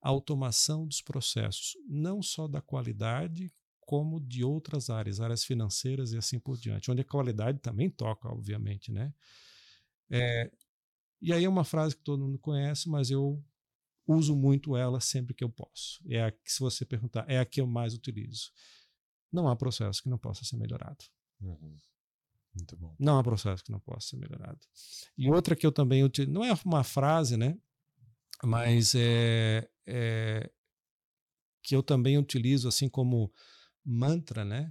A automação dos processos, não só da qualidade, como de outras áreas, áreas financeiras e assim por diante, onde a qualidade também toca, obviamente, né? É, e aí é uma frase que todo mundo conhece, mas eu uso muito ela sempre que eu posso. É a que, se você perguntar, é a que eu mais utilizo não há processo que não possa ser melhorado. Uhum. Muito bom. Não há processo que não possa ser melhorado. E outra que eu também utilizo, não é uma frase, né? Mas é, é que eu também utilizo assim como mantra, né?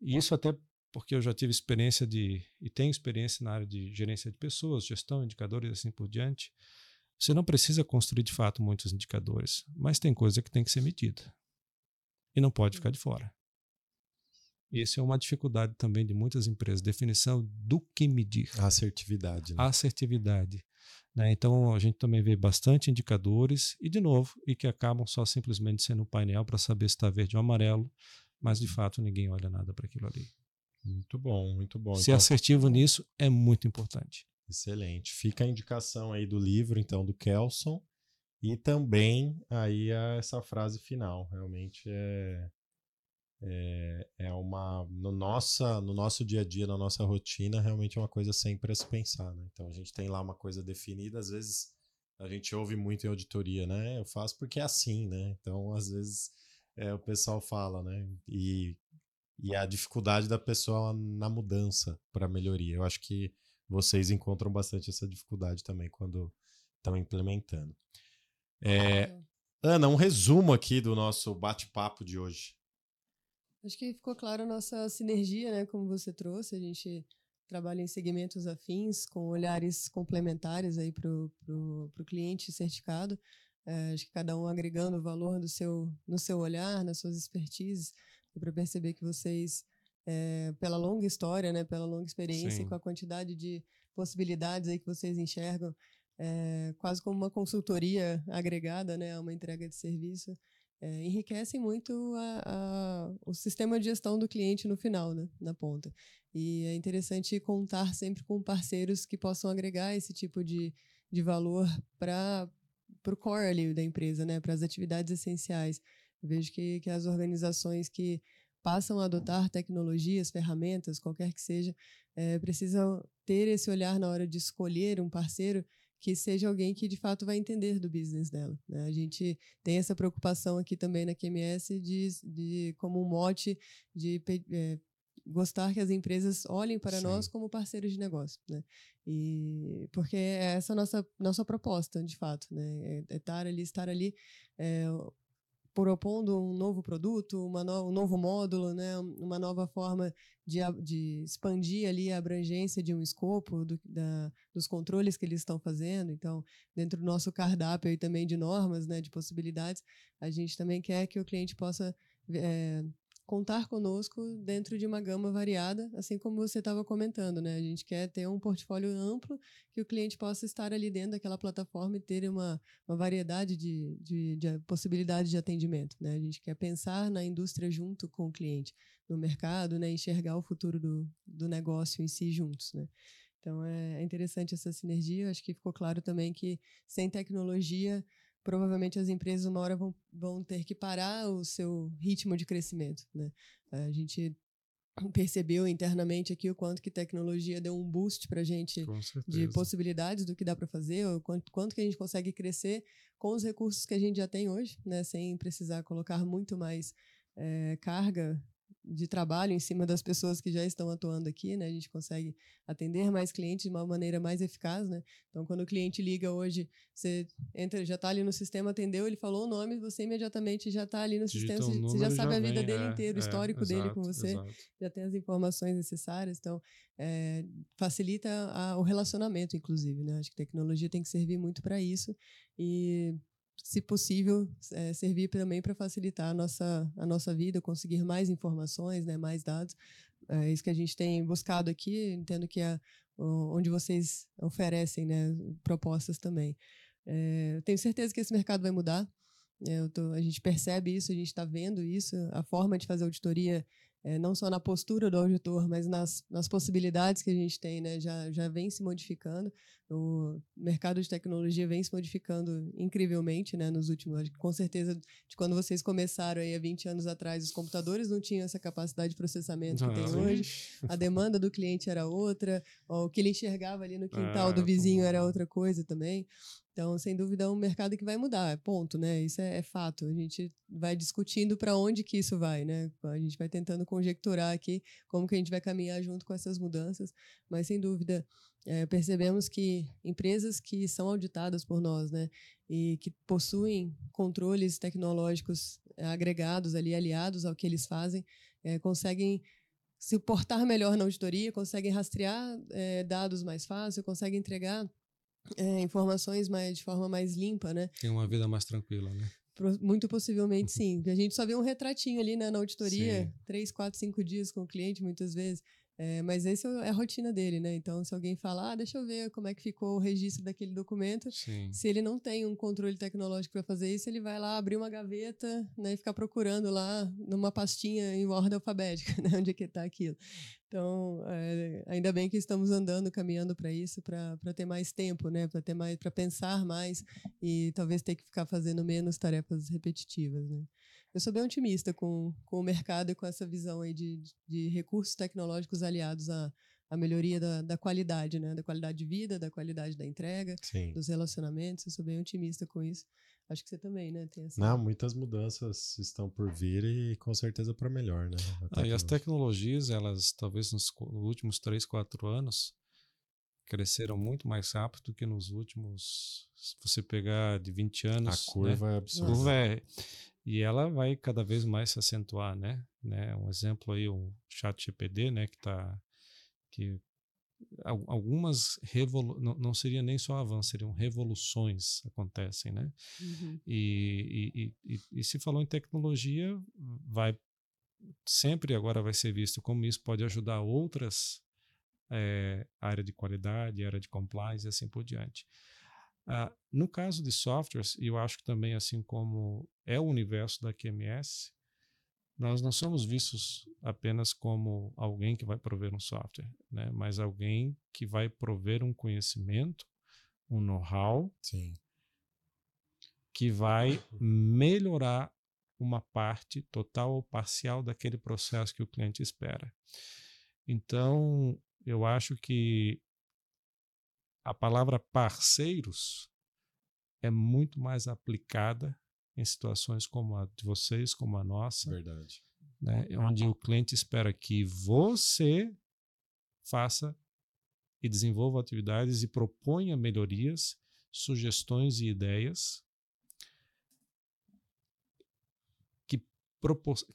E isso até porque eu já tive experiência de e tenho experiência na área de gerência de pessoas, gestão, indicadores e assim por diante. Você não precisa construir de fato muitos indicadores, mas tem coisa que tem que ser medida e não pode ficar de fora. Essa é uma dificuldade também de muitas empresas, definição do que medir. Assertividade. Né? Assertividade. Né? Então, a gente também vê bastante indicadores, e de novo, e que acabam só simplesmente sendo um painel para saber se está verde ou amarelo, mas de fato ninguém olha nada para aquilo ali. Muito bom, muito bom. Ser então, assertivo nisso é muito importante. Excelente. Fica a indicação aí do livro, então, do Kelson, e também aí essa frase final. Realmente é é, é uma no nossa no nosso dia a dia na nossa rotina realmente é uma coisa sempre a se pensar né? então a gente tem lá uma coisa definida às vezes a gente ouve muito em auditoria né eu faço porque é assim né então às vezes é, o pessoal fala né e e a dificuldade da pessoa na mudança para melhoria. Eu acho que vocês encontram bastante essa dificuldade também quando estão implementando. É, Ana um resumo aqui do nosso bate-papo de hoje. Acho que ficou claro a nossa sinergia, né? Como você trouxe, a gente trabalha em segmentos afins, com olhares complementares aí para o cliente certificado. É, acho que cada um agregando valor do seu, no seu olhar, nas suas expertises, para perceber que vocês, é, pela longa história, né, pela longa experiência, Sim. com a quantidade de possibilidades aí que vocês enxergam, é, quase como uma consultoria agregada, né, a uma entrega de serviço, é, enriquecem muito a, a, o sistema de gestão do cliente no final, né, na ponta. E é interessante contar sempre com parceiros que possam agregar esse tipo de, de valor para o core ali da empresa, né, para as atividades essenciais. Eu vejo que, que as organizações que passam a adotar tecnologias, ferramentas, qualquer que seja, é, precisam ter esse olhar na hora de escolher um parceiro que seja alguém que de fato vai entender do business dela. Né? A gente tem essa preocupação aqui também na QMS de, de como um mote de é, gostar que as empresas olhem para Sim. nós como parceiros de negócio, né? E porque é essa nossa nossa proposta, de fato, né? É, é estar ali, estar ali. É, propondo um novo produto, uma no, um novo módulo, né, uma nova forma de, de expandir ali a abrangência de um escopo do, da, dos controles que eles estão fazendo. Então, dentro do nosso cardápio e também de normas, né, de possibilidades, a gente também quer que o cliente possa é, contar conosco dentro de uma gama variada, assim como você estava comentando, né? A gente quer ter um portfólio amplo que o cliente possa estar ali dentro daquela plataforma e ter uma, uma variedade de, de, de possibilidades de atendimento, né? A gente quer pensar na indústria junto com o cliente, no mercado, né? Enxergar o futuro do, do negócio em si juntos, né? Então é, é interessante essa sinergia. Acho que ficou claro também que sem tecnologia provavelmente as empresas uma hora vão, vão ter que parar o seu ritmo de crescimento. Né? A gente percebeu internamente aqui o quanto que tecnologia deu um boost para a gente de possibilidades do que dá para fazer, o quanto, quanto que a gente consegue crescer com os recursos que a gente já tem hoje, né, sem precisar colocar muito mais é, carga de trabalho em cima das pessoas que já estão atuando aqui, né? A gente consegue atender mais clientes de uma maneira mais eficaz, né? Então, quando o cliente liga hoje, você entra, já está ali no sistema, atendeu, ele falou o nome, você imediatamente já está ali no sistema, um você já sabe já a vida vem, dele é, inteiro, o é, histórico é, dele com você, exato. já tem as informações necessárias, então é, facilita a, o relacionamento, inclusive, né? Acho que tecnologia tem que servir muito para isso e se possível, é, servir também para facilitar a nossa, a nossa vida, conseguir mais informações, né, mais dados. É isso que a gente tem buscado aqui, entendo que é onde vocês oferecem né, propostas também. É, tenho certeza que esse mercado vai mudar. É, tô, a gente percebe isso, a gente está vendo isso, a forma de fazer auditoria é, não só na postura do auditor, mas nas, nas possibilidades que a gente tem, né, já, já vem se modificando. O mercado de tecnologia vem se modificando incrivelmente, né, nos últimos, com certeza, de quando vocês começaram aí há 20 anos atrás, os computadores não tinham essa capacidade de processamento que tem hoje, a demanda do cliente era outra, o que ele enxergava ali no quintal ah, do vizinho era outra coisa também. Então, sem dúvida, é um mercado que vai mudar, ponto, né? Isso é, é fato. A gente vai discutindo para onde que isso vai, né? A gente vai tentando conjecturar aqui como que a gente vai caminhar junto com essas mudanças, mas sem dúvida é, percebemos que empresas que são auditadas por nós, né, e que possuem controles tecnológicos é, agregados ali, aliados ao que eles fazem, é, conseguem se portar melhor na auditoria, conseguem rastrear dados mais fácil, conseguem entregar é, informações mais, de forma mais limpa, né? Tem uma vida mais tranquila, né? Muito possivelmente sim. A gente só vê um retratinho ali né, na auditoria, sim. três, quatro, cinco dias com o cliente, muitas vezes. É, mas esse é a rotina dele, né? Então, se alguém falar, ah, deixa eu ver como é que ficou o registro daquele documento, Sim. se ele não tem um controle tecnológico para fazer isso, ele vai lá abrir uma gaveta né, e ficar procurando lá numa pastinha em ordem alfabética, né, onde é que está aquilo. Então, é, ainda bem que estamos andando, caminhando para isso, para ter mais tempo, né? Para ter mais, para pensar mais e talvez ter que ficar fazendo menos tarefas repetitivas, né? Eu sou bem otimista com, com o mercado e com essa visão aí de, de recursos tecnológicos aliados à, à melhoria da, da qualidade, né? Da qualidade de vida, da qualidade da entrega, Sim. dos relacionamentos. Eu sou bem otimista com isso. Acho que você também, né? Tem essa... Não, muitas mudanças estão por vir e com certeza para melhor, né? Ah, e as tecnologias, elas talvez nos, nos últimos três, quatro anos cresceram muito mais rápido do que nos últimos. Se você pegar de 20 anos. A curva né? é absurda. A curva é, e ela vai cada vez mais se acentuar, né? né? Um exemplo aí, o chat GPD, né? Que tá, que algumas revolu não, não seria nem só avanço, seriam revoluções acontecem, né? Uhum. E, e, e, e, se falou em tecnologia, vai sempre agora vai ser visto como isso pode ajudar outras é, área de qualidade, área de compliance e assim por diante. Uh, no caso de softwares, eu acho que também assim como é o universo da QMS, nós não somos vistos apenas como alguém que vai prover um software, né? mas alguém que vai prover um conhecimento, um know-how, que vai melhorar uma parte total ou parcial daquele processo que o cliente espera. Então, eu acho que a palavra parceiros é muito mais aplicada em situações como a de vocês, como a nossa. Verdade. Né, onde o cliente espera que você faça e desenvolva atividades e proponha melhorias, sugestões e ideias que,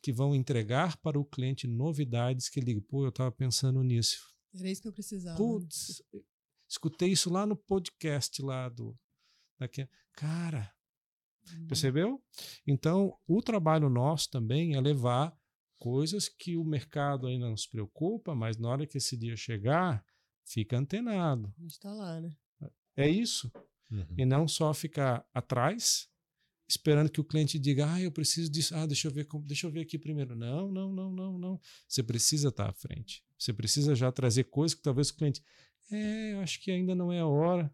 que vão entregar para o cliente novidades que ele diga, pô, eu estava pensando nisso. Era isso que eu precisava. Putz, Escutei isso lá no podcast lá do. Daqui. Cara, hum. percebeu? Então, o trabalho nosso também é levar coisas que o mercado ainda não se preocupa, mas na hora que esse dia chegar, fica antenado. A gente está lá, né? É isso. Uhum. E não só ficar atrás, esperando que o cliente diga, ah, eu preciso disso, ah, deixa eu ver, deixa eu ver aqui primeiro. Não, não, não, não, não. Você precisa estar à frente. Você precisa já trazer coisas que talvez o cliente, é, eu acho que ainda não é a hora.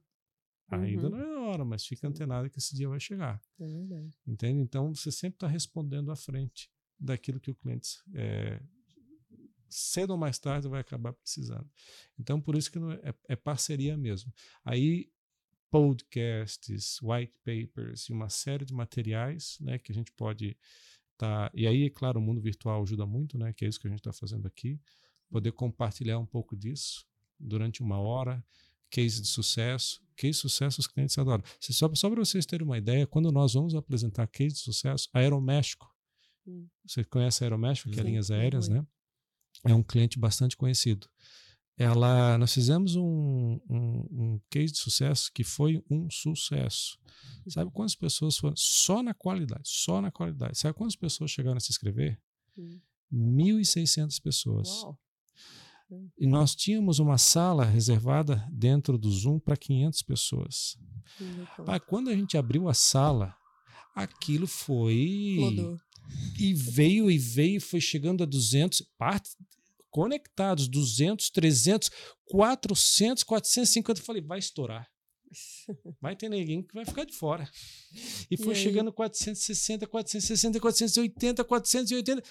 Uhum. Ainda não é a hora, mas fica antenado que esse dia vai chegar. É verdade. Entende? Então você sempre está respondendo à frente daquilo que o cliente é, cedo ou mais tarde vai acabar precisando. Então, por isso que é, é, parceria mesmo. Aí, podcasts, white papers e uma série de materiais né, que a gente pode estar. Tá, e aí, é claro, o mundo virtual ajuda muito, né, que é isso que a gente está fazendo aqui. Poder compartilhar um pouco disso durante uma hora, case de sucesso. Case de sucesso os clientes adoram. Só, só para vocês terem uma ideia, quando nós vamos apresentar case de sucesso, Aeroméxico, hum. você conhece a Aeroméxico, que é linhas aéreas, né? é um cliente bastante conhecido. Ela, nós fizemos um, um, um case de sucesso que foi um sucesso. Sabe quantas pessoas foram? Só na qualidade, só na qualidade. Sabe quantas pessoas chegaram a se inscrever? Hum. 1.600 pessoas. Uau. E nós tínhamos uma sala reservada dentro do Zoom para 500 pessoas. Ah, quando a gente abriu a sala, aquilo foi. Flodou. E veio e veio, foi chegando a 200 partes conectados, 200, 300, 400, 450. Eu falei, vai estourar. Vai ter ninguém que vai ficar de fora. E foi e chegando 460, 460, 480, 480.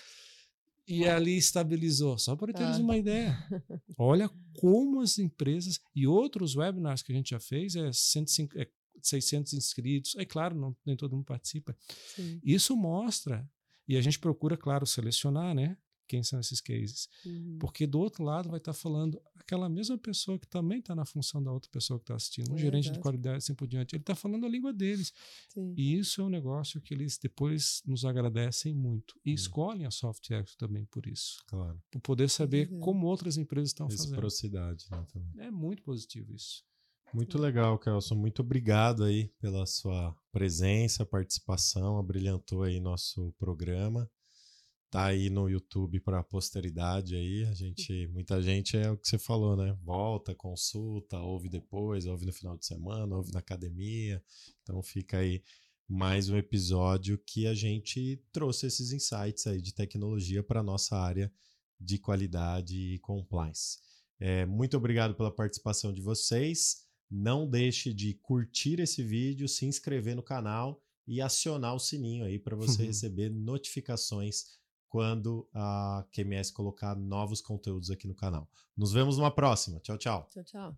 E ali estabilizou, só para termos ah. uma ideia. Olha como as empresas e outros webinars que a gente já fez, é, 105, é 600 inscritos. É claro, não, nem todo mundo participa. Sim. Isso mostra e a gente procura, claro, selecionar, né? Quem são esses cases? Uhum. Porque do outro lado vai estar tá falando aquela mesma pessoa que também está na função da outra pessoa que está assistindo, um é gerente verdade. de qualidade, assim por diante. Ele está falando a língua deles. Sim. E isso é um negócio que eles depois nos agradecem muito. E uhum. escolhem a Software também por isso. Claro. Por poder saber uhum. como outras empresas estão fazendo. Reciprocidade, né? Também. É muito positivo isso. Muito legal, Kelson. Muito obrigado aí pela sua presença, participação, abrilhantou aí nosso programa. Tá aí no YouTube para a posteridade aí. A gente, muita gente é o que você falou, né? Volta, consulta, ouve depois, ouve no final de semana, ouve na academia. Então fica aí mais um episódio que a gente trouxe esses insights aí de tecnologia para nossa área de qualidade e compliance. É, muito obrigado pela participação de vocês. Não deixe de curtir esse vídeo, se inscrever no canal e acionar o sininho aí para você uhum. receber notificações quando a QMS colocar novos conteúdos aqui no canal. Nos vemos numa próxima. Tchau, tchau. Tchau, tchau.